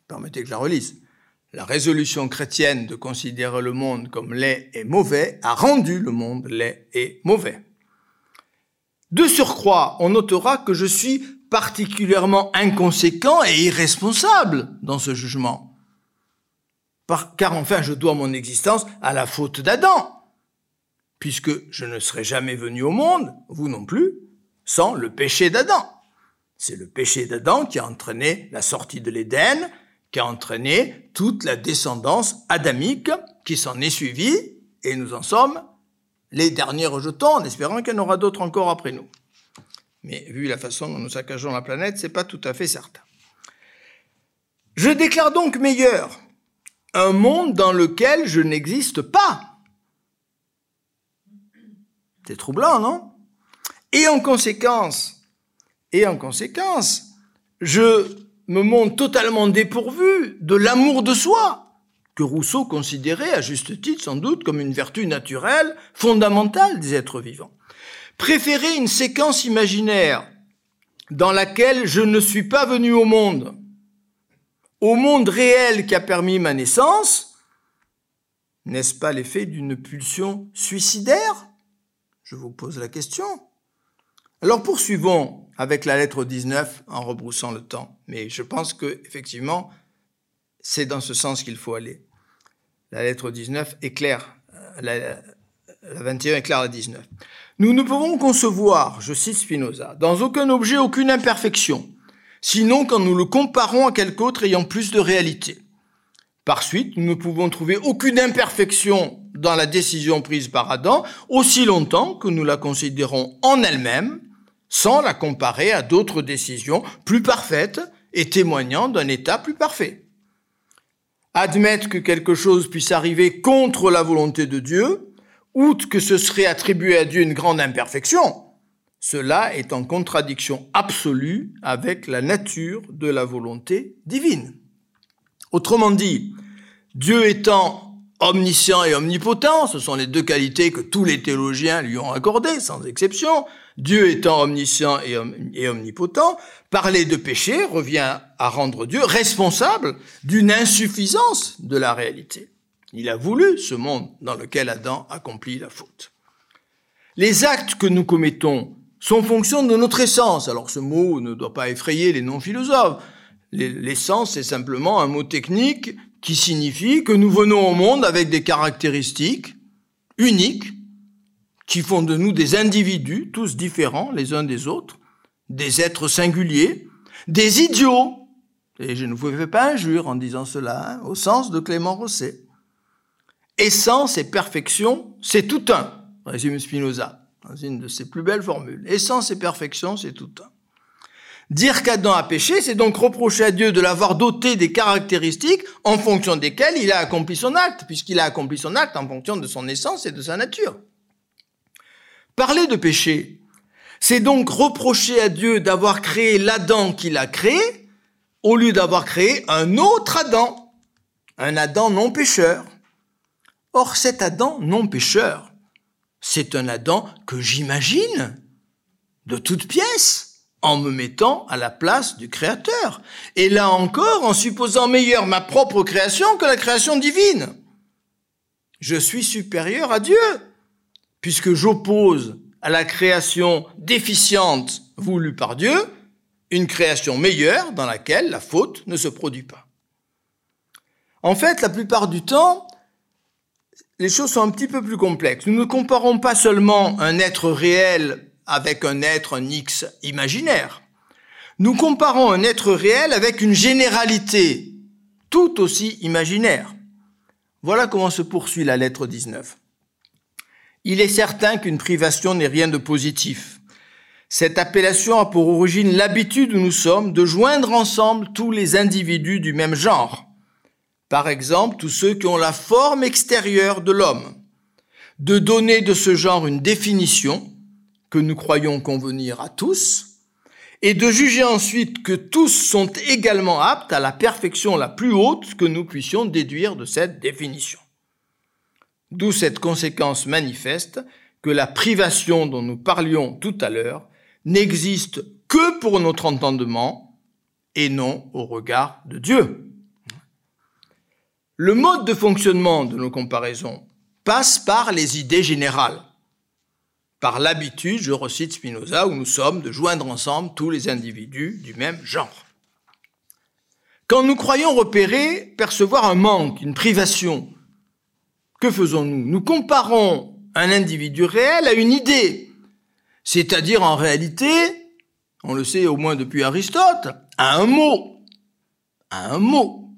Permettez que je la relise. La résolution chrétienne de considérer le monde comme laid et mauvais a rendu le monde laid et mauvais. De surcroît, on notera que je suis particulièrement inconséquent et irresponsable dans ce jugement. car enfin, je dois mon existence à la faute d'Adam, puisque je ne serais jamais venu au monde, vous non plus, sans le péché d'Adam. C'est le péché d'Adam qui a entraîné la sortie de l'Éden, qui a entraîné toute la descendance adamique qui s'en est suivie, et nous en sommes les derniers rejetons, en espérant qu'il y en aura d'autres encore après nous. Mais vu la façon dont nous saccageons la planète, c'est pas tout à fait certain. Je déclare donc meilleur un monde dans lequel je n'existe pas. C'est troublant, non? Et en conséquence, et en conséquence, je me montre totalement dépourvu de l'amour de soi, que Rousseau considérait, à juste titre sans doute, comme une vertu naturelle, fondamentale des êtres vivants. Préférer une séquence imaginaire dans laquelle je ne suis pas venu au monde, au monde réel qui a permis ma naissance, n'est-ce pas l'effet d'une pulsion suicidaire? Je vous pose la question. Alors poursuivons avec la lettre 19 en rebroussant le temps. Mais je pense que effectivement, c'est dans ce sens qu'il faut aller. La lettre 19 éclaire, la, la 21 éclaire la 19. Nous ne pouvons concevoir, je cite Spinoza, dans aucun objet aucune imperfection, sinon quand nous le comparons à quelque autre ayant plus de réalité. Par suite, nous ne pouvons trouver aucune imperfection dans la décision prise par Adam aussi longtemps que nous la considérons en elle-même sans la comparer à d'autres décisions plus parfaites et témoignant d'un état plus parfait. Admettre que quelque chose puisse arriver contre la volonté de Dieu, outre que ce serait attribuer à Dieu une grande imperfection, cela est en contradiction absolue avec la nature de la volonté divine. Autrement dit, Dieu étant omniscient et omnipotent, ce sont les deux qualités que tous les théologiens lui ont accordées, sans exception, Dieu étant omniscient et, omnipotent, parler de péché revient à rendre Dieu responsable d'une insuffisance de la réalité. Il a voulu ce monde dans lequel Adam accomplit la faute. Les actes que nous commettons sont fonction de notre essence. Alors ce mot ne doit pas effrayer les non-philosophes. L'essence est simplement un mot technique qui signifie que nous venons au monde avec des caractéristiques uniques qui font de nous des individus, tous différents les uns des autres, des êtres singuliers, des idiots. Et je ne vous fais pas injure en disant cela, hein, au sens de Clément Rosset. Essence et perfection, c'est tout un, résume Spinoza, dans une de ses plus belles formules. Essence et perfection, c'est tout un. Dire qu'Adam a péché, c'est donc reprocher à Dieu de l'avoir doté des caractéristiques en fonction desquelles il a accompli son acte, puisqu'il a accompli son acte en fonction de son essence et de sa nature. Parler de péché, c'est donc reprocher à Dieu d'avoir créé l'Adam qu'il a créé, au lieu d'avoir créé un autre Adam, un Adam non pécheur. Or cet Adam non pécheur, c'est un Adam que j'imagine de toutes pièces en me mettant à la place du Créateur. Et là encore, en supposant meilleure ma propre création que la création divine. Je suis supérieur à Dieu puisque j'oppose à la création déficiente voulue par Dieu une création meilleure dans laquelle la faute ne se produit pas. En fait, la plupart du temps, les choses sont un petit peu plus complexes. Nous ne comparons pas seulement un être réel avec un être, un X imaginaire. Nous comparons un être réel avec une généralité tout aussi imaginaire. Voilà comment se poursuit la lettre 19. Il est certain qu'une privation n'est rien de positif. Cette appellation a pour origine l'habitude où nous sommes de joindre ensemble tous les individus du même genre. Par exemple, tous ceux qui ont la forme extérieure de l'homme. De donner de ce genre une définition que nous croyons convenir à tous, et de juger ensuite que tous sont également aptes à la perfection la plus haute que nous puissions déduire de cette définition. D'où cette conséquence manifeste que la privation dont nous parlions tout à l'heure n'existe que pour notre entendement et non au regard de Dieu. Le mode de fonctionnement de nos comparaisons passe par les idées générales, par l'habitude, je recite Spinoza, où nous sommes de joindre ensemble tous les individus du même genre. Quand nous croyons repérer, percevoir un manque, une privation, que faisons-nous? Nous comparons un individu réel à une idée, c'est-à-dire en réalité, on le sait au moins depuis Aristote, à un mot. À un mot.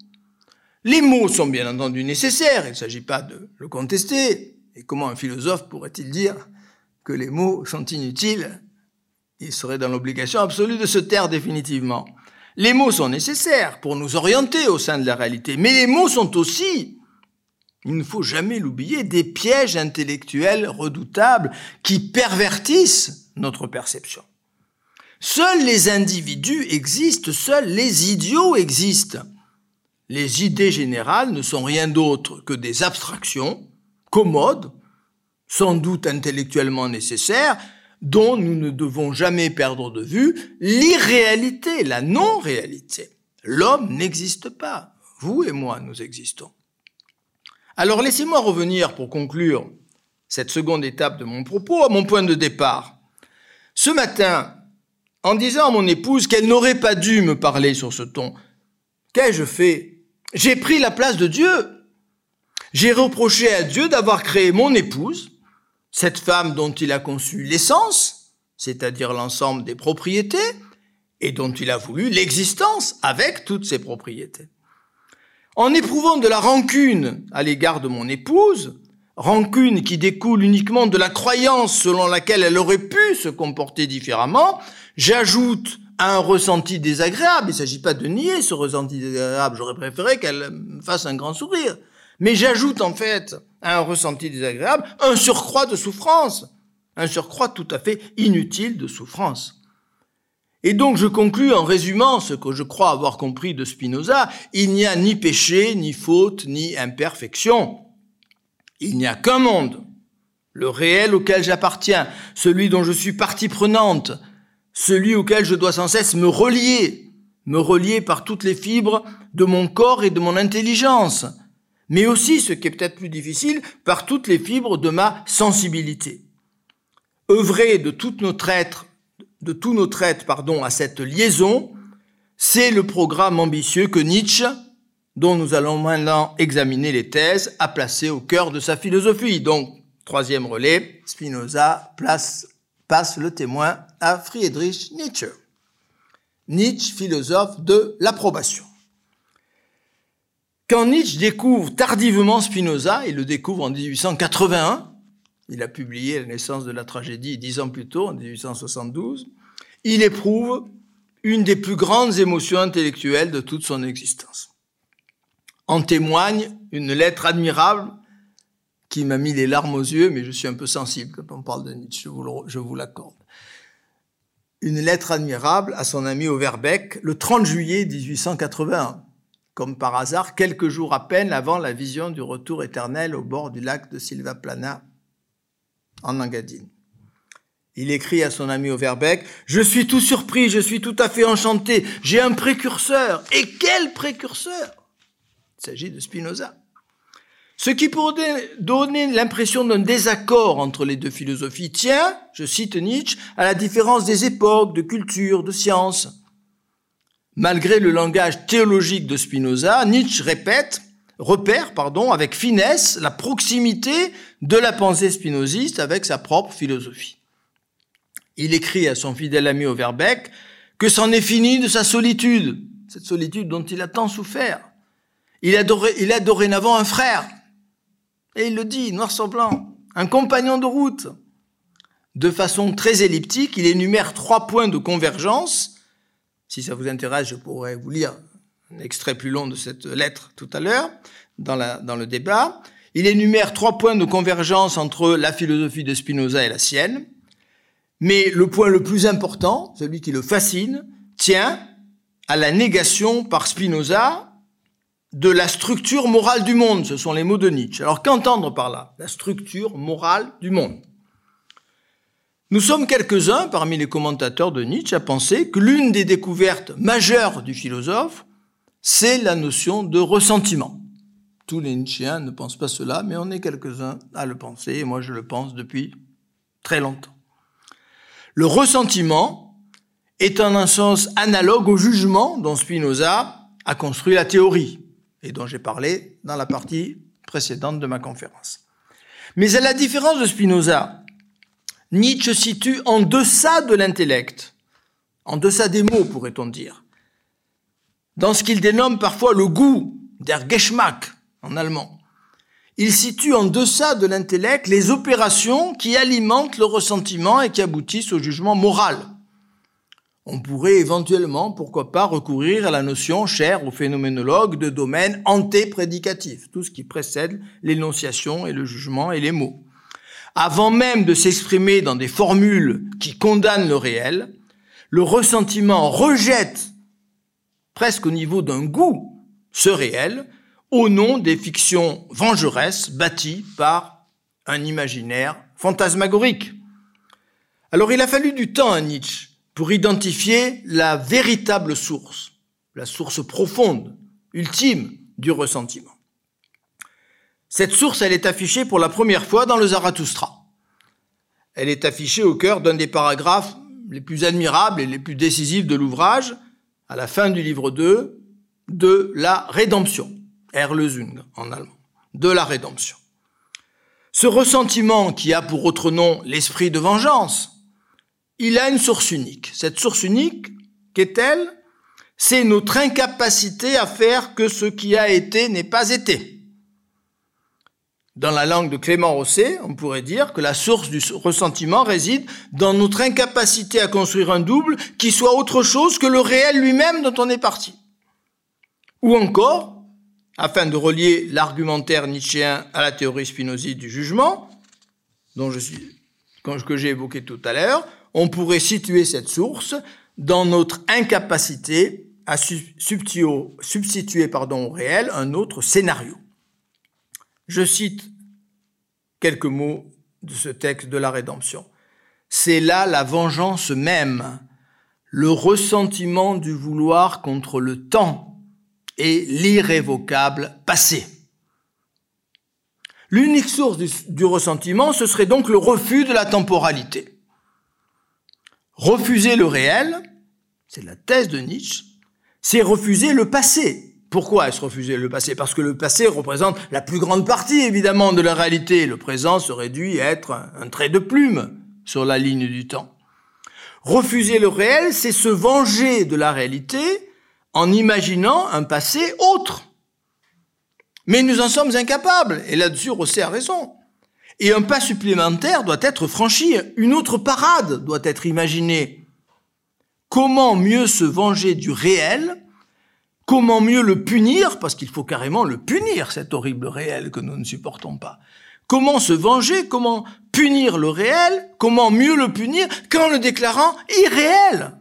Les mots sont bien entendu nécessaires, il ne s'agit pas de le contester. Et comment un philosophe pourrait-il dire que les mots sont inutiles Il serait dans l'obligation absolue de se taire définitivement. Les mots sont nécessaires pour nous orienter au sein de la réalité, mais les mots sont aussi il ne faut jamais l'oublier, des pièges intellectuels redoutables qui pervertissent notre perception. Seuls les individus existent, seuls les idiots existent. Les idées générales ne sont rien d'autre que des abstractions commodes, sans doute intellectuellement nécessaires, dont nous ne devons jamais perdre de vue l'irréalité, la non-réalité. L'homme n'existe pas. Vous et moi, nous existons. Alors laissez-moi revenir pour conclure cette seconde étape de mon propos à mon point de départ. Ce matin, en disant à mon épouse qu'elle n'aurait pas dû me parler sur ce ton, qu'ai-je fait? J'ai pris la place de Dieu. J'ai reproché à Dieu d'avoir créé mon épouse, cette femme dont il a conçu l'essence, c'est-à-dire l'ensemble des propriétés, et dont il a voulu l'existence avec toutes ses propriétés en éprouvant de la rancune à l'égard de mon épouse, rancune qui découle uniquement de la croyance selon laquelle elle aurait pu se comporter différemment, j'ajoute un ressenti désagréable. Il ne s'agit pas de nier ce ressenti désagréable. J'aurais préféré qu'elle fasse un grand sourire. Mais j'ajoute en fait à un ressenti désagréable un surcroît de souffrance. Un surcroît tout à fait inutile de souffrance. Et donc je conclus en résumant ce que je crois avoir compris de Spinoza, il n'y a ni péché, ni faute, ni imperfection. Il n'y a qu'un monde, le réel auquel j'appartiens, celui dont je suis partie prenante, celui auquel je dois sans cesse me relier, me relier par toutes les fibres de mon corps et de mon intelligence, mais aussi, ce qui est peut-être plus difficile, par toutes les fibres de ma sensibilité. Œuvrer de toute notre être de pardon, à cette liaison, c'est le programme ambitieux que Nietzsche, dont nous allons maintenant examiner les thèses, a placé au cœur de sa philosophie. Donc, troisième relais, Spinoza passe le témoin à Friedrich Nietzsche. Nietzsche, philosophe de l'approbation. Quand Nietzsche découvre tardivement Spinoza, il le découvre en 1881, il a publié La naissance de la tragédie dix ans plus tôt, en 1872. Il éprouve une des plus grandes émotions intellectuelles de toute son existence. En témoigne une lettre admirable qui m'a mis les larmes aux yeux, mais je suis un peu sensible quand on parle de Nietzsche, je vous l'accorde. Une lettre admirable à son ami Overbeck le 30 juillet 1881, comme par hasard, quelques jours à peine avant la vision du retour éternel au bord du lac de Silva Plana en Engadine. Il écrit à son ami Overbeck, Je suis tout surpris, je suis tout à fait enchanté, j'ai un précurseur. Et quel précurseur? Il s'agit de Spinoza. Ce qui pourrait donner l'impression d'un désaccord entre les deux philosophies tient, je cite Nietzsche, à la différence des époques, de culture, de science. Malgré le langage théologique de Spinoza, Nietzsche répète, repère, pardon, avec finesse la proximité de la pensée spinoziste avec sa propre philosophie. Il écrit à son fidèle ami Overbeck que c'en est fini de sa solitude, cette solitude dont il a tant souffert. Il a, il a dorénavant un frère, et il le dit, noir sur blanc, un compagnon de route. De façon très elliptique, il énumère trois points de convergence si ça vous intéresse, je pourrais vous lire un extrait plus long de cette lettre tout à l'heure, dans, le débat. Il énumère trois points de convergence entre la philosophie de Spinoza et la sienne. Mais le point le plus important, celui qui le fascine, tient à la négation par Spinoza de la structure morale du monde. Ce sont les mots de Nietzsche. Alors qu'entendre par là? La structure morale du monde. Nous sommes quelques-uns parmi les commentateurs de Nietzsche à penser que l'une des découvertes majeures du philosophe, c'est la notion de ressentiment. Tous les Nietzschéens ne pensent pas cela, mais on est quelques-uns à le penser, et moi je le pense depuis très longtemps. Le ressentiment est en un sens analogue au jugement dont Spinoza a construit la théorie, et dont j'ai parlé dans la partie précédente de ma conférence. Mais à la différence de Spinoza, Nietzsche situe en deçà de l'intellect, en deçà des mots, pourrait-on dire, dans ce qu'il dénomme parfois le goût, der Geschmack en allemand. Il situe en deçà de l'intellect les opérations qui alimentent le ressentiment et qui aboutissent au jugement moral. On pourrait éventuellement, pourquoi pas, recourir à la notion chère aux phénoménologues de domaine antéprédicatif, tout ce qui précède l'énonciation et le jugement et les mots avant même de s'exprimer dans des formules qui condamnent le réel, le ressentiment rejette presque au niveau d'un goût ce réel au nom des fictions vengeresses bâties par un imaginaire fantasmagorique. Alors il a fallu du temps à Nietzsche pour identifier la véritable source, la source profonde, ultime du ressentiment. Cette source, elle est affichée pour la première fois dans le Zarathustra. Elle est affichée au cœur d'un des paragraphes les plus admirables et les plus décisifs de l'ouvrage, à la fin du livre 2, de la rédemption. Erlösung en allemand. De la rédemption. Ce ressentiment qui a pour autre nom l'esprit de vengeance, il a une source unique. Cette source unique, qu'est-elle? C'est notre incapacité à faire que ce qui a été n'ait pas été. Dans la langue de Clément Rosset, on pourrait dire que la source du ressentiment réside dans notre incapacité à construire un double qui soit autre chose que le réel lui-même dont on est parti. Ou encore, afin de relier l'argumentaire nietzschéen à la théorie spinoziste du jugement, dont je suis, que j'ai évoqué tout à l'heure, on pourrait situer cette source dans notre incapacité à substituer, au réel un autre scénario. Je cite quelques mots de ce texte de la rédemption. C'est là la vengeance même, le ressentiment du vouloir contre le temps et l'irrévocable passé. L'unique source du, ressentiment, ce serait donc le refus de la temporalité. Refuser le réel, c'est la thèse de Nietzsche, c'est refuser le passé, pourquoi est-ce refuser le passé? Parce que le passé représente la plus grande partie, évidemment, de la réalité. Le présent se réduit à être un trait de plume sur la ligne du temps. Refuser le réel, c'est se venger de la réalité en imaginant un passé autre. Mais nous en sommes incapables, et là-dessus, Rosset a raison. Et un pas supplémentaire doit être franchi, une autre parade doit être imaginée. Comment mieux se venger du réel Comment mieux le punir Parce qu'il faut carrément le punir, cet horrible réel que nous ne supportons pas. Comment se venger Comment punir le réel Comment mieux le punir qu'en le déclarant irréel?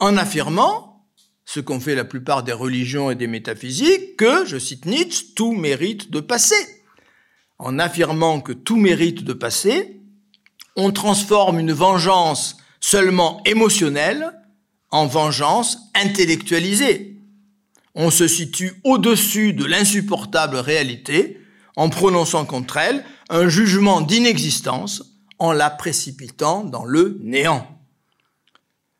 En affirmant, ce qu'ont fait la plupart des religions et des métaphysiques, que, je cite Nietzsche, tout mérite de passer. En affirmant que tout mérite de passer, on transforme une vengeance seulement émotionnelle en vengeance intellectualisée. On se situe au-dessus de l'insupportable réalité en prononçant contre elle un jugement d'inexistence en la précipitant dans le néant.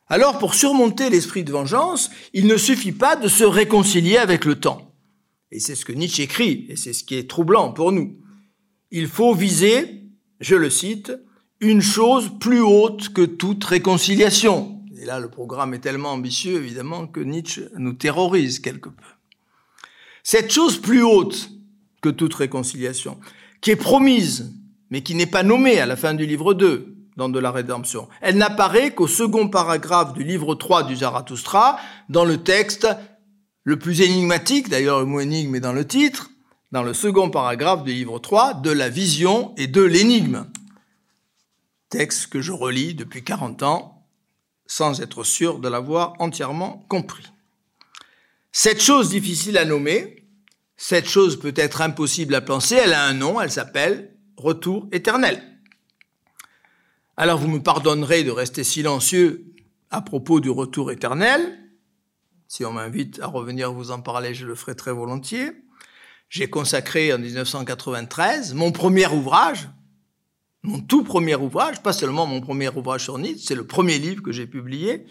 Alors, pour surmonter l'esprit de vengeance, il ne suffit pas de se réconcilier avec le temps. Et c'est ce que Nietzsche écrit, et c'est ce qui est troublant pour nous. Il faut viser, je le cite, une chose plus haute que toute réconciliation. Et là, le programme est tellement ambitieux, évidemment, que Nietzsche nous terrorise quelque peu. Cette chose plus haute que toute réconciliation, qui est promise, mais qui n'est pas nommée à la fin du livre 2, dans De la Rédemption. Elle n'apparaît qu'au second paragraphe du livre 3 du Zarathustra, dans le texte le plus énigmatique, d'ailleurs le mot énigme est dans le titre, dans le second paragraphe du livre 3, de la vision et de l'énigme. Texte que je relis depuis 40 ans, sans être sûr de l'avoir entièrement compris. Cette chose difficile à nommer, cette chose peut être impossible à penser, elle a un nom, elle s'appelle retour éternel. Alors vous me pardonnerez de rester silencieux à propos du retour éternel. Si on m'invite à revenir vous en parler, je le ferai très volontiers. J'ai consacré en 1993 mon premier ouvrage, mon tout premier ouvrage, pas seulement mon premier ouvrage sur Nietzsche, c'est le premier livre que j'ai publié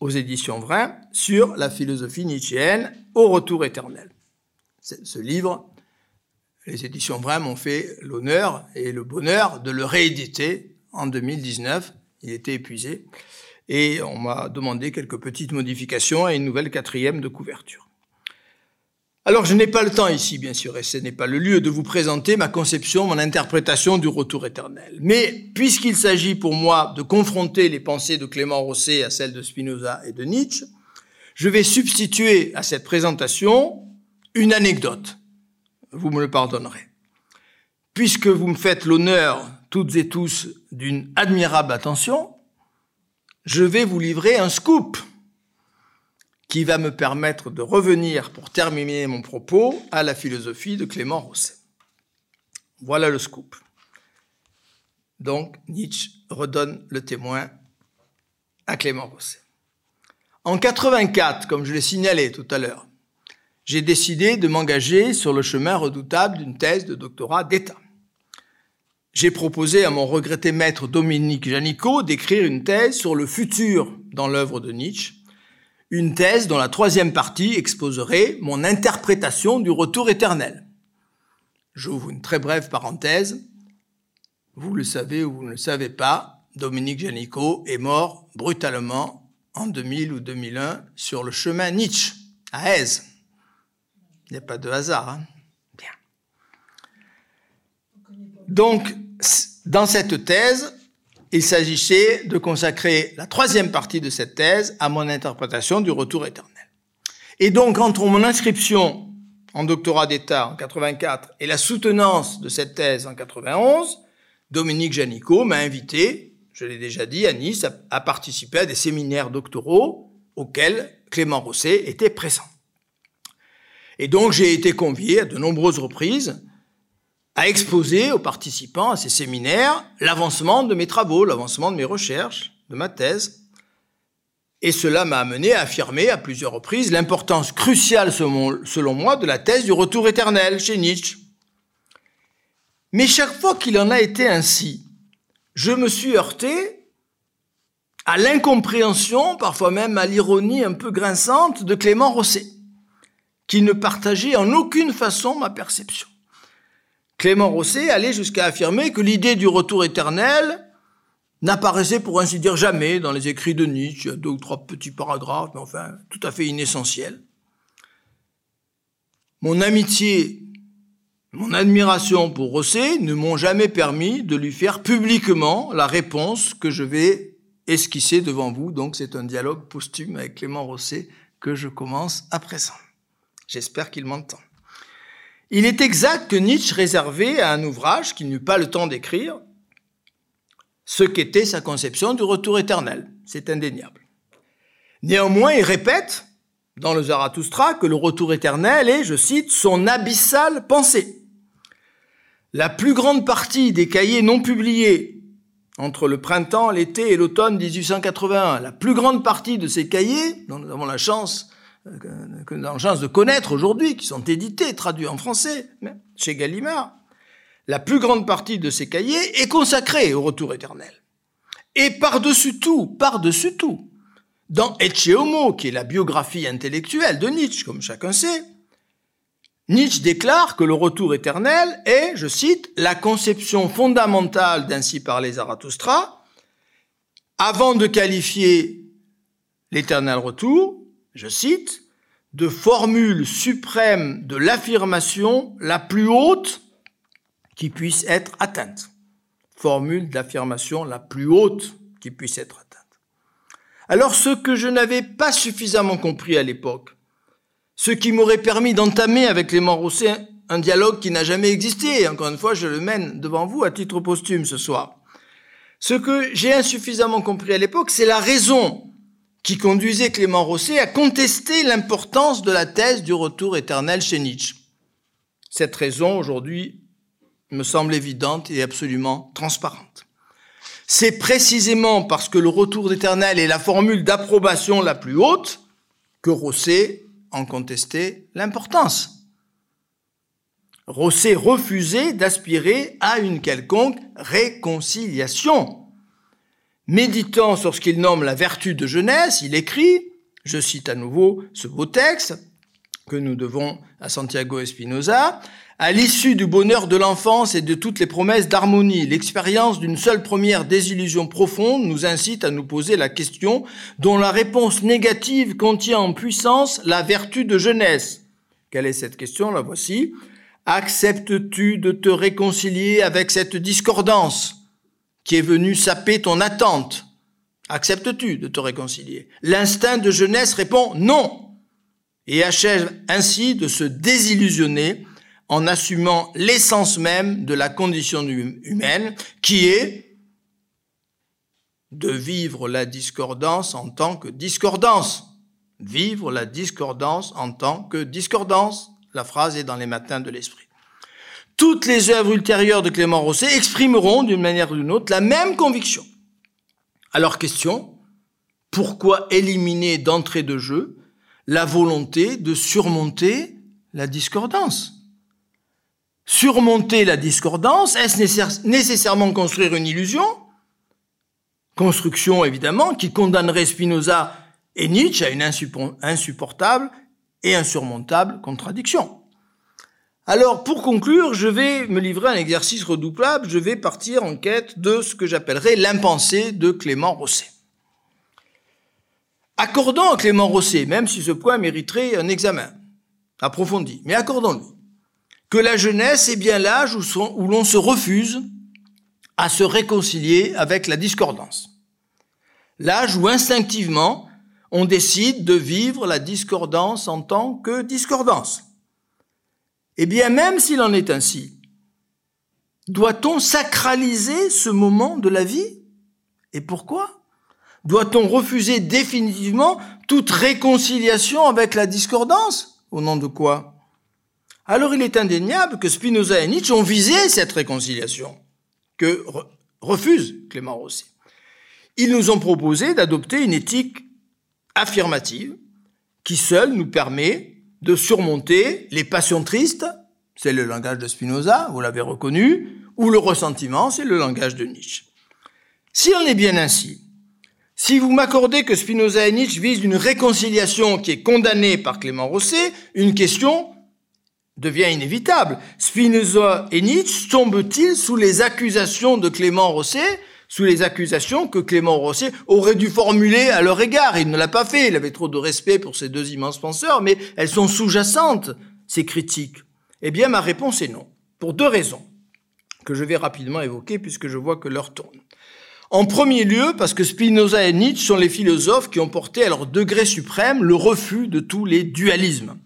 aux éditions Vrin sur la philosophie nietzschéenne au retour éternel. Ce livre, les éditions Vrin m'ont fait l'honneur et le bonheur de le rééditer en 2019. Il était épuisé. Et on m'a demandé quelques petites modifications et une nouvelle quatrième de couverture. Alors je n'ai pas le temps ici, bien sûr, et ce n'est pas le lieu de vous présenter ma conception, mon interprétation du retour éternel. Mais puisqu'il s'agit pour moi de confronter les pensées de Clément Rosset à celles de Spinoza et de Nietzsche, je vais substituer à cette présentation une anecdote. Vous me le pardonnerez. Puisque vous me faites l'honneur toutes et tous d'une admirable attention, je vais vous livrer un scoop qui va me permettre de revenir pour terminer mon propos à la philosophie de Clément Rosset. Voilà le scoop. Donc Nietzsche redonne le témoin à Clément Rosset. En 84, comme je l'ai signalé tout à l'heure, j'ai décidé de m'engager sur le chemin redoutable d'une thèse de doctorat d'État j'ai proposé à mon regretté maître Dominique Janicot d'écrire une thèse sur le futur dans l'œuvre de Nietzsche, une thèse dont la troisième partie exposerait mon interprétation du retour éternel. J'ouvre une très brève parenthèse. Vous le savez ou vous ne le savez pas, Dominique Janicot est mort brutalement en 2000 ou 2001 sur le chemin Nietzsche, à Aise. Il n'y a pas de hasard. Hein Donc, dans cette thèse, il s'agissait de consacrer la troisième partie de cette thèse à mon interprétation du retour éternel. Et donc, entre mon inscription en doctorat d'État en 84 et la soutenance de cette thèse en 91, Dominique Janicot m'a invité, je l'ai déjà dit, à Nice, à, participer à des séminaires doctoraux auxquels Clément Rosset était présent. Et donc, j'ai été convié à de nombreuses reprises à exposer aux participants à ces séminaires l'avancement de mes travaux, l'avancement de mes recherches, de ma thèse. Et cela m'a amené à affirmer à plusieurs reprises l'importance cruciale, selon moi, de la thèse du retour éternel chez Nietzsche. Mais chaque fois qu'il en a été ainsi, je me suis heurté à l'incompréhension, parfois même à l'ironie un peu grinçante de Clément Rosset, qui ne partageait en aucune façon ma perception. Clément Rosset allait jusqu'à affirmer que l'idée du retour éternel n'apparaissait pour ainsi dire jamais dans les écrits de Nietzsche, il y a deux ou trois petits paragraphes, mais enfin tout à fait inessentiels. Mon amitié, mon admiration pour Rosset ne m'ont jamais permis de lui faire publiquement la réponse que je vais esquisser devant vous. Donc c'est un dialogue posthume avec Clément Rosset que je commence à présent. J'espère qu'il m'entend. Il est exact que Nietzsche réservait à un ouvrage qu'il n'eut pas le temps d'écrire ce qu'était sa conception du retour éternel. C'est indéniable. Néanmoins, il répète dans le Zarathustra que le retour éternel est, je cite, son abyssale pensée. La plus grande partie des cahiers non publiés entre le printemps, l'été et l'automne 1881, la plus grande partie de ces cahiers, dont nous avons la chance que nous avons chance de connaître aujourd'hui, qui sont édités, traduits en français, chez Gallimard, la plus grande partie de ces cahiers est consacrée au retour éternel. Et par-dessus tout, par-dessus tout, dans Ecce Homo, qui est la biographie intellectuelle de Nietzsche, comme chacun sait, Nietzsche déclare que le retour éternel est, je cite, la conception fondamentale d'Ainsi parler Zarathustra, avant de qualifier l'éternel retour, je cite, de formule suprême de l'affirmation la plus haute qui puisse être atteinte. Formule d'affirmation la plus haute qui puisse être atteinte. Alors ce que je n'avais pas suffisamment compris à l'époque, ce qui m'aurait permis d'entamer avec Clément Rousset un dialogue qui n'a jamais existé. encore une fois, je le mène devant vous à titre posthume ce soir. Ce que j'ai insuffisamment compris à l'époque, c'est la raison qui conduisait Clément Rosset à contester l'importance de la thèse du retour éternel chez Nietzsche. Cette raison, aujourd'hui, me semble évidente et absolument transparente. C'est précisément parce que le retour éternel est la formule d'approbation la plus haute que Rosset en contester l'importance. Rosset refusait d'aspirer à une quelconque réconciliation. Méditant sur ce qu'il nomme la vertu de jeunesse, il écrit, je cite à nouveau ce beau texte que nous devons à Santiago Espinosa, à l'issue du bonheur de l'enfance et de toutes les promesses d'harmonie, l'expérience d'une seule première désillusion profonde nous incite à nous poser la question dont la réponse négative contient en puissance la vertu de jeunesse. Quelle est cette question? La voici. Acceptes-tu de te réconcilier avec cette discordance? Qui est venue saper ton attente Acceptes-tu de te réconcilier? L'instinct de jeunesse répond non et achève ainsi de se désillusionner en assumant l'essence même de la condition humaine, qui est de vivre la discordance en tant que discordance. Vivre la discordance en tant que discordance. La phrase est dans les matins de l'esprit. Toutes les œuvres ultérieures de Clément Rosset exprimeront d'une manière ou d'une autre la même conviction. Alors question, pourquoi éliminer d'entrée de jeu la volonté de surmonter la discordance? Surmonter la discordance, est-ce nécessairement construire une illusion? Construction, évidemment, qui condamnerait Spinoza et Nietzsche à une insupportable et insurmontable contradiction. Alors, pour conclure, je vais me livrer à un exercice redoublable. Je vais partir en quête de ce que j'appellerais l'impensé de Clément Rosset. Accordons à Clément Rosset, même si ce point mériterait un examen approfondi, mais accordons-lui que la jeunesse est bien l'âge où, l'on se refuse à se réconcilier avec la discordance. L'âge où instinctivement on décide de vivre la discordance en tant que discordance. Eh bien, même s'il en est ainsi, doit-on sacraliser ce moment de la vie? Et pourquoi? Doit-on refuser définitivement toute réconciliation avec la discordance? Au nom de quoi? Alors il est indéniable que Spinoza et Nietzsche ont visé cette réconciliation, que refuse Clément Rossi. Ils nous ont proposé d'adopter une éthique affirmative qui seule nous permet de surmonter les passions tristes, c'est le langage de Spinoza, vous l'avez reconnu, ou le ressentiment, c'est le langage de Nietzsche. Si on est bien ainsi, si vous m'accordez que Spinoza et Nietzsche visent une réconciliation qui est condamnée par Clément Rosset, une question devient inévitable. Spinoza et Nietzsche tombent-ils sous les accusations de Clément Rosset, sous les accusations que Clément Rosset aurait dû formuler à leur égard Il ne l'a pas fait, il avait trop de respect pour ces deux immenses penseurs, mais elles sont sous-jacentes, ces critiques. Eh bien, ma réponse est non, pour deux raisons, que je vais rapidement évoquer puisque je vois que l'heure tourne. En premier lieu, parce que Spinoza et Nietzsche sont les philosophes qui ont porté à leur degré suprême le refus de tous les dualismes.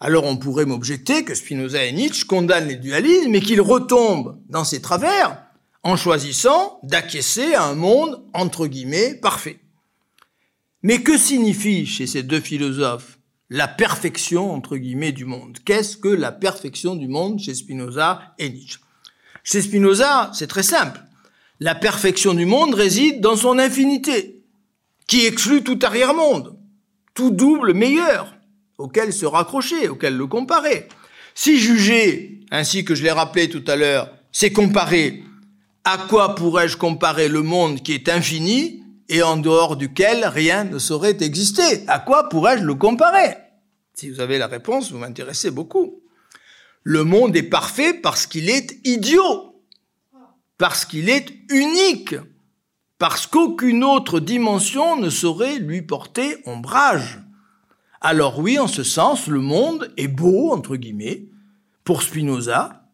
Alors on pourrait m'objecter que Spinoza et Nietzsche condamnent les dualismes et qu'ils retombent dans ces travers en choisissant d'acquiescer à un monde entre guillemets parfait. Mais que signifie chez ces deux philosophes la perfection entre guillemets du monde? Qu'est-ce que la perfection du monde chez Spinoza et Nietzsche? Chez Spinoza, c'est très simple. La perfection du monde réside dans son infinité, qui exclut tout arrière-monde, tout double meilleur, auquel se raccrocher, auquel le comparer. Si juger, ainsi que je l'ai rappelé tout à l'heure, c'est comparer À quoi pourrais-je comparer le monde qui est infini et en dehors duquel rien ne saurait exister? À quoi pourrais-je le comparer? Si vous avez la réponse, vous m'intéressez beaucoup. Le monde est parfait parce qu'il est idiot, parce qu'il est unique, parce qu'aucune autre dimension ne saurait lui porter ombrage. Alors oui, en ce sens, le monde est beau, entre guillemets, pour Spinoza,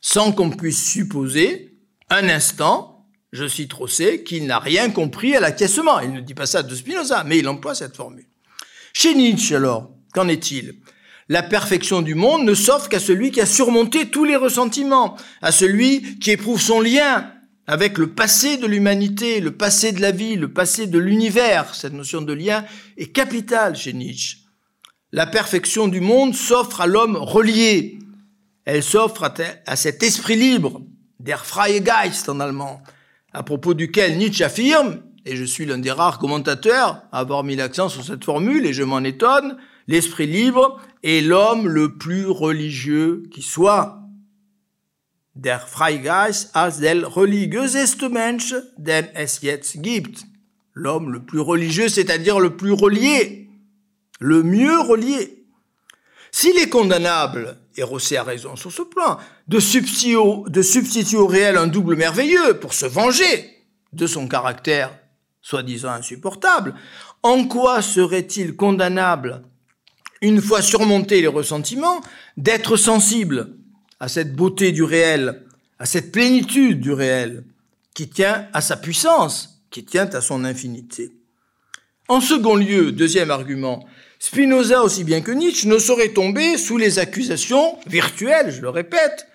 sans qu'on puisse supposer un instant, je cite Rosset, qu'il n'a rien compris à l'acquiescement. Il ne dit pas ça de Spinoza, mais il emploie cette formule. Chez Nietzsche, alors, qu'en est-il? La perfection du monde ne s'offre qu'à celui qui a surmonté tous les ressentiments, à celui qui éprouve son lien avec le passé de l'humanité, le passé de la vie, le passé de l'univers. Cette notion de lien est capitale chez Nietzsche. La perfection du monde s'offre à l'homme relié. Elle s'offre à, cet esprit libre, der freie Geist en allemand, à propos duquel Nietzsche affirme, et je suis l'un des rares commentateurs à avoir mis l'accent sur cette formule, et je m'en étonne, l'esprit libre est l'homme le plus religieux qui soit. Der Freigeist als der religiöseste Mensch, den es jetzt gibt. L'homme le plus religieux, c'est-à-dire le plus relié, le mieux relié. S'il est condamnable, et Rosset a raison sur ce plan, de substituer, de substituer au réel un double merveilleux pour se venger de son caractère soi-disant insupportable, en quoi serait-il condamnable, une fois surmonté les ressentiments, d'être sensible à cette beauté du réel, à cette plénitude du réel, qui tient à sa puissance, qui tient à son infinité? En second lieu, deuxième argument, Spinoza aussi bien que Nietzsche ne saurait tomber sous les accusations virtuelles, je le répète,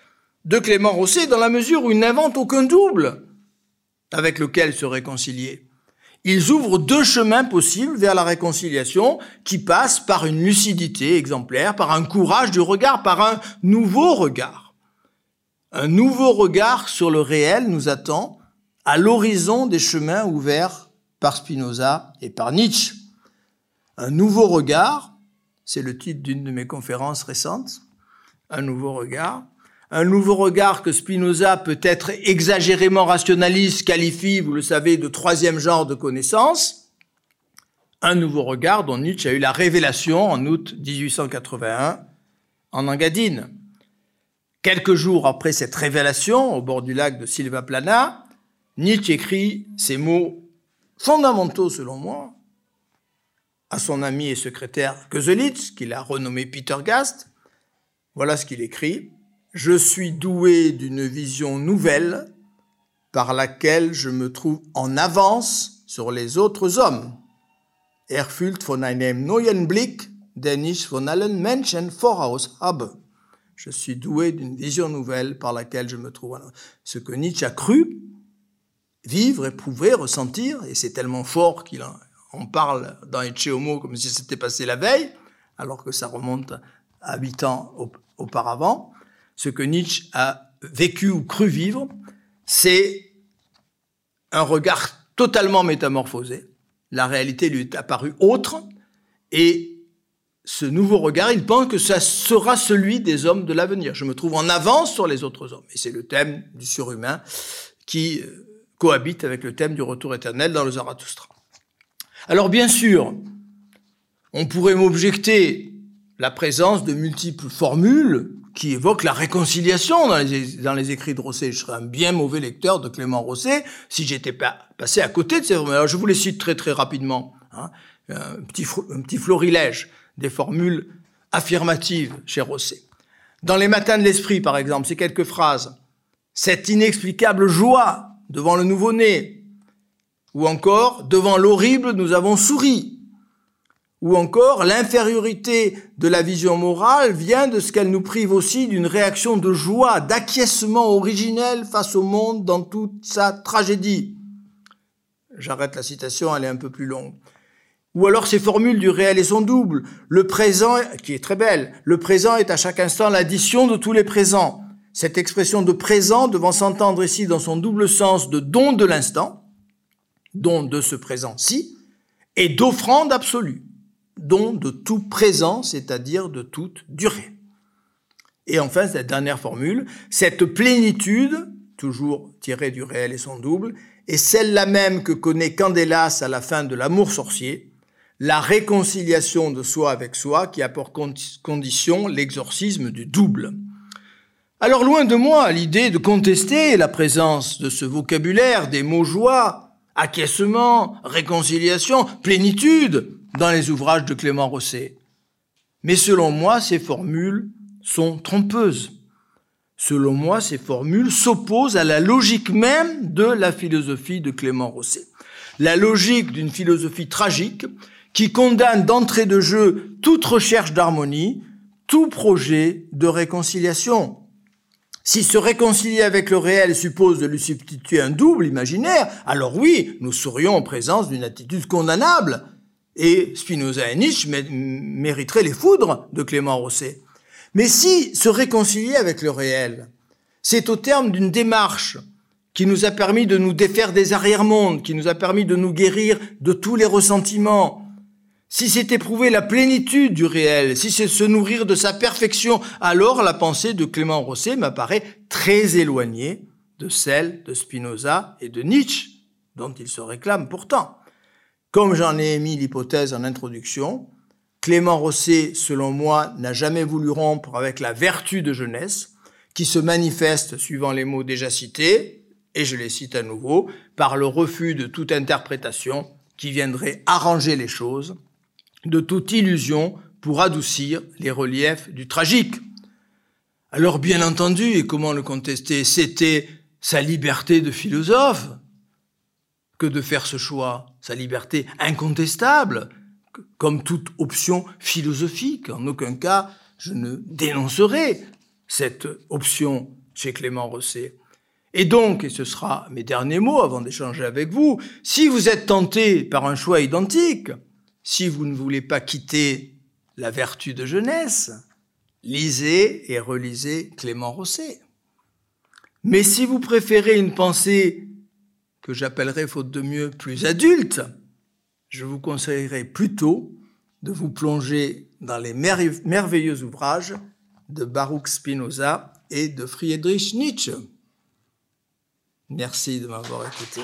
de Clément Rosset dans la mesure où il n'invente aucun double avec lequel se réconcilier. Ils ouvrent deux chemins possibles vers la réconciliation qui passent par une lucidité exemplaire, par un courage du regard, par un nouveau regard. Un nouveau regard sur le réel nous attend à l'horizon des chemins ouverts par Spinoza et par Nietzsche. Un nouveau regard, c'est le titre d'une de mes conférences récentes, un nouveau regard, un nouveau regard que Spinoza, peut-être exagérément rationaliste, qualifie, vous le savez, de troisième genre de connaissance. Un nouveau regard dont Nietzsche a eu la révélation en août 1881 en Engadine. Quelques jours après cette révélation, au bord du lac de Silva Plana, Nietzsche écrit ces mots fondamentaux selon moi à son ami et secrétaire Köselitz, qu'il a renommé Peter Gast. Voilà ce qu'il écrit je suis doué d'une vision nouvelle par laquelle je me trouve en avance sur les autres hommes. Erfüllt von einem neuen Blick, den ich von allen Menschen voraus habe. Je suis doué d'une vision nouvelle par laquelle je me trouve. Ce que Nietzsche a cru, vivre, éprouver, ressentir, et c'est tellement fort qu'il en parle dans Ecce Homo comme si c'était passé la veille, alors que ça remonte à huit ans auparavant ce que Nietzsche a vécu ou cru vivre, c'est un regard totalement métamorphosé. La réalité lui est apparue autre, et ce nouveau regard, il pense que ça sera celui des hommes de l'avenir. Je me trouve en avance sur les autres hommes. Et c'est le thème du surhumain qui euh, cohabite avec le thème du retour éternel dans le Zarathustra. Alors bien sûr, on pourrait m'objecter la présence de multiples formules qui évoque la réconciliation dans les, écrits de Rosset. Je serais un bien mauvais lecteur de Clément Rosset si j'étais pas passé à côté de ces formules. Alors je vous les cite très très rapidement. Hein. Un, petit, un petit florilège des formules affirmatives chez Rosset. Dans Les Matins de l'Esprit, par exemple, ces quelques phrases. Cette inexplicable joie devant le nouveau-né. Ou encore, devant l'horrible, nous avons souri. Ou encore, l'infériorité de la vision morale vient de ce qu'elle nous prive aussi d'une réaction de joie, d'acquiescement originel face au monde dans toute sa tragédie. J'arrête la citation, elle est un peu plus longue. Ou alors ces formules du réel et son double. Le présent, qui est très belle, le présent est à chaque instant l'addition de tous les présents. Cette expression de présent devant s'entendre ici dans son double sens de don de l'instant, don de ce présent-ci, et d'offrande absolue don de tout présent, c'est-à-dire de toute durée. Et enfin, cette dernière formule, cette plénitude toujours tirée du réel et son double, est celle-là même que connaît Candélas à la fin de L'amour sorcier, la réconciliation de soi avec soi qui a pour condition l'exorcisme du double. Alors loin de moi l'idée de contester la présence de ce vocabulaire des mots joie, acquiescement, réconciliation, plénitude dans les ouvrages de Clément Rosset. Mais selon moi, ces formules sont trompeuses. Selon moi, ces formules s'opposent à la logique même de la philosophie de Clément Rosset. La logique d'une philosophie tragique qui condamne d'entrée de jeu toute recherche d'harmonie, tout projet de réconciliation. Si se réconcilier avec le réel suppose de lui substituer un double imaginaire, alors oui, nous serions en présence d'une attitude condamnable. Et Spinoza et Nietzsche mériteraient les foudres de Clément Rosset. Mais si se réconcilier avec le réel, c'est au terme d'une démarche qui nous a permis de nous défaire des arrière-mondes, qui nous a permis de nous guérir de tous les ressentiments, si c'est éprouver la plénitude du réel, si c'est se nourrir de sa perfection, alors la pensée de Clément Rosset m'apparaît très éloignée de celle de Spinoza et de Nietzsche, dont il se réclame pourtant. Comme j'en ai émis l'hypothèse en introduction, Clément Rosset, selon moi, n'a jamais voulu rompre avec la vertu de jeunesse, qui se manifeste, suivant les mots déjà cités, et je les cite à nouveau, par le refus de toute interprétation qui viendrait arranger les choses, de toute illusion pour adoucir les reliefs du tragique. Alors bien entendu, et comment le contester, c'était sa liberté de philosophe que de faire ce choix, sa liberté incontestable, comme toute option philosophique. En aucun cas, je ne dénoncerai cette option chez Clément Rosset. Et donc, et ce sera mes derniers mots avant d'échanger avec vous, si vous êtes tenté par un choix identique, si vous ne voulez pas quitter la vertu de jeunesse, lisez et relisez Clément Rosset. Mais si vous préférez une pensée que j'appellerais, faute de mieux, plus adulte, je vous conseillerais plutôt de vous plonger dans les merveilleux ouvrages de Baruch Spinoza et de Friedrich Nietzsche. Merci de m'avoir écouté.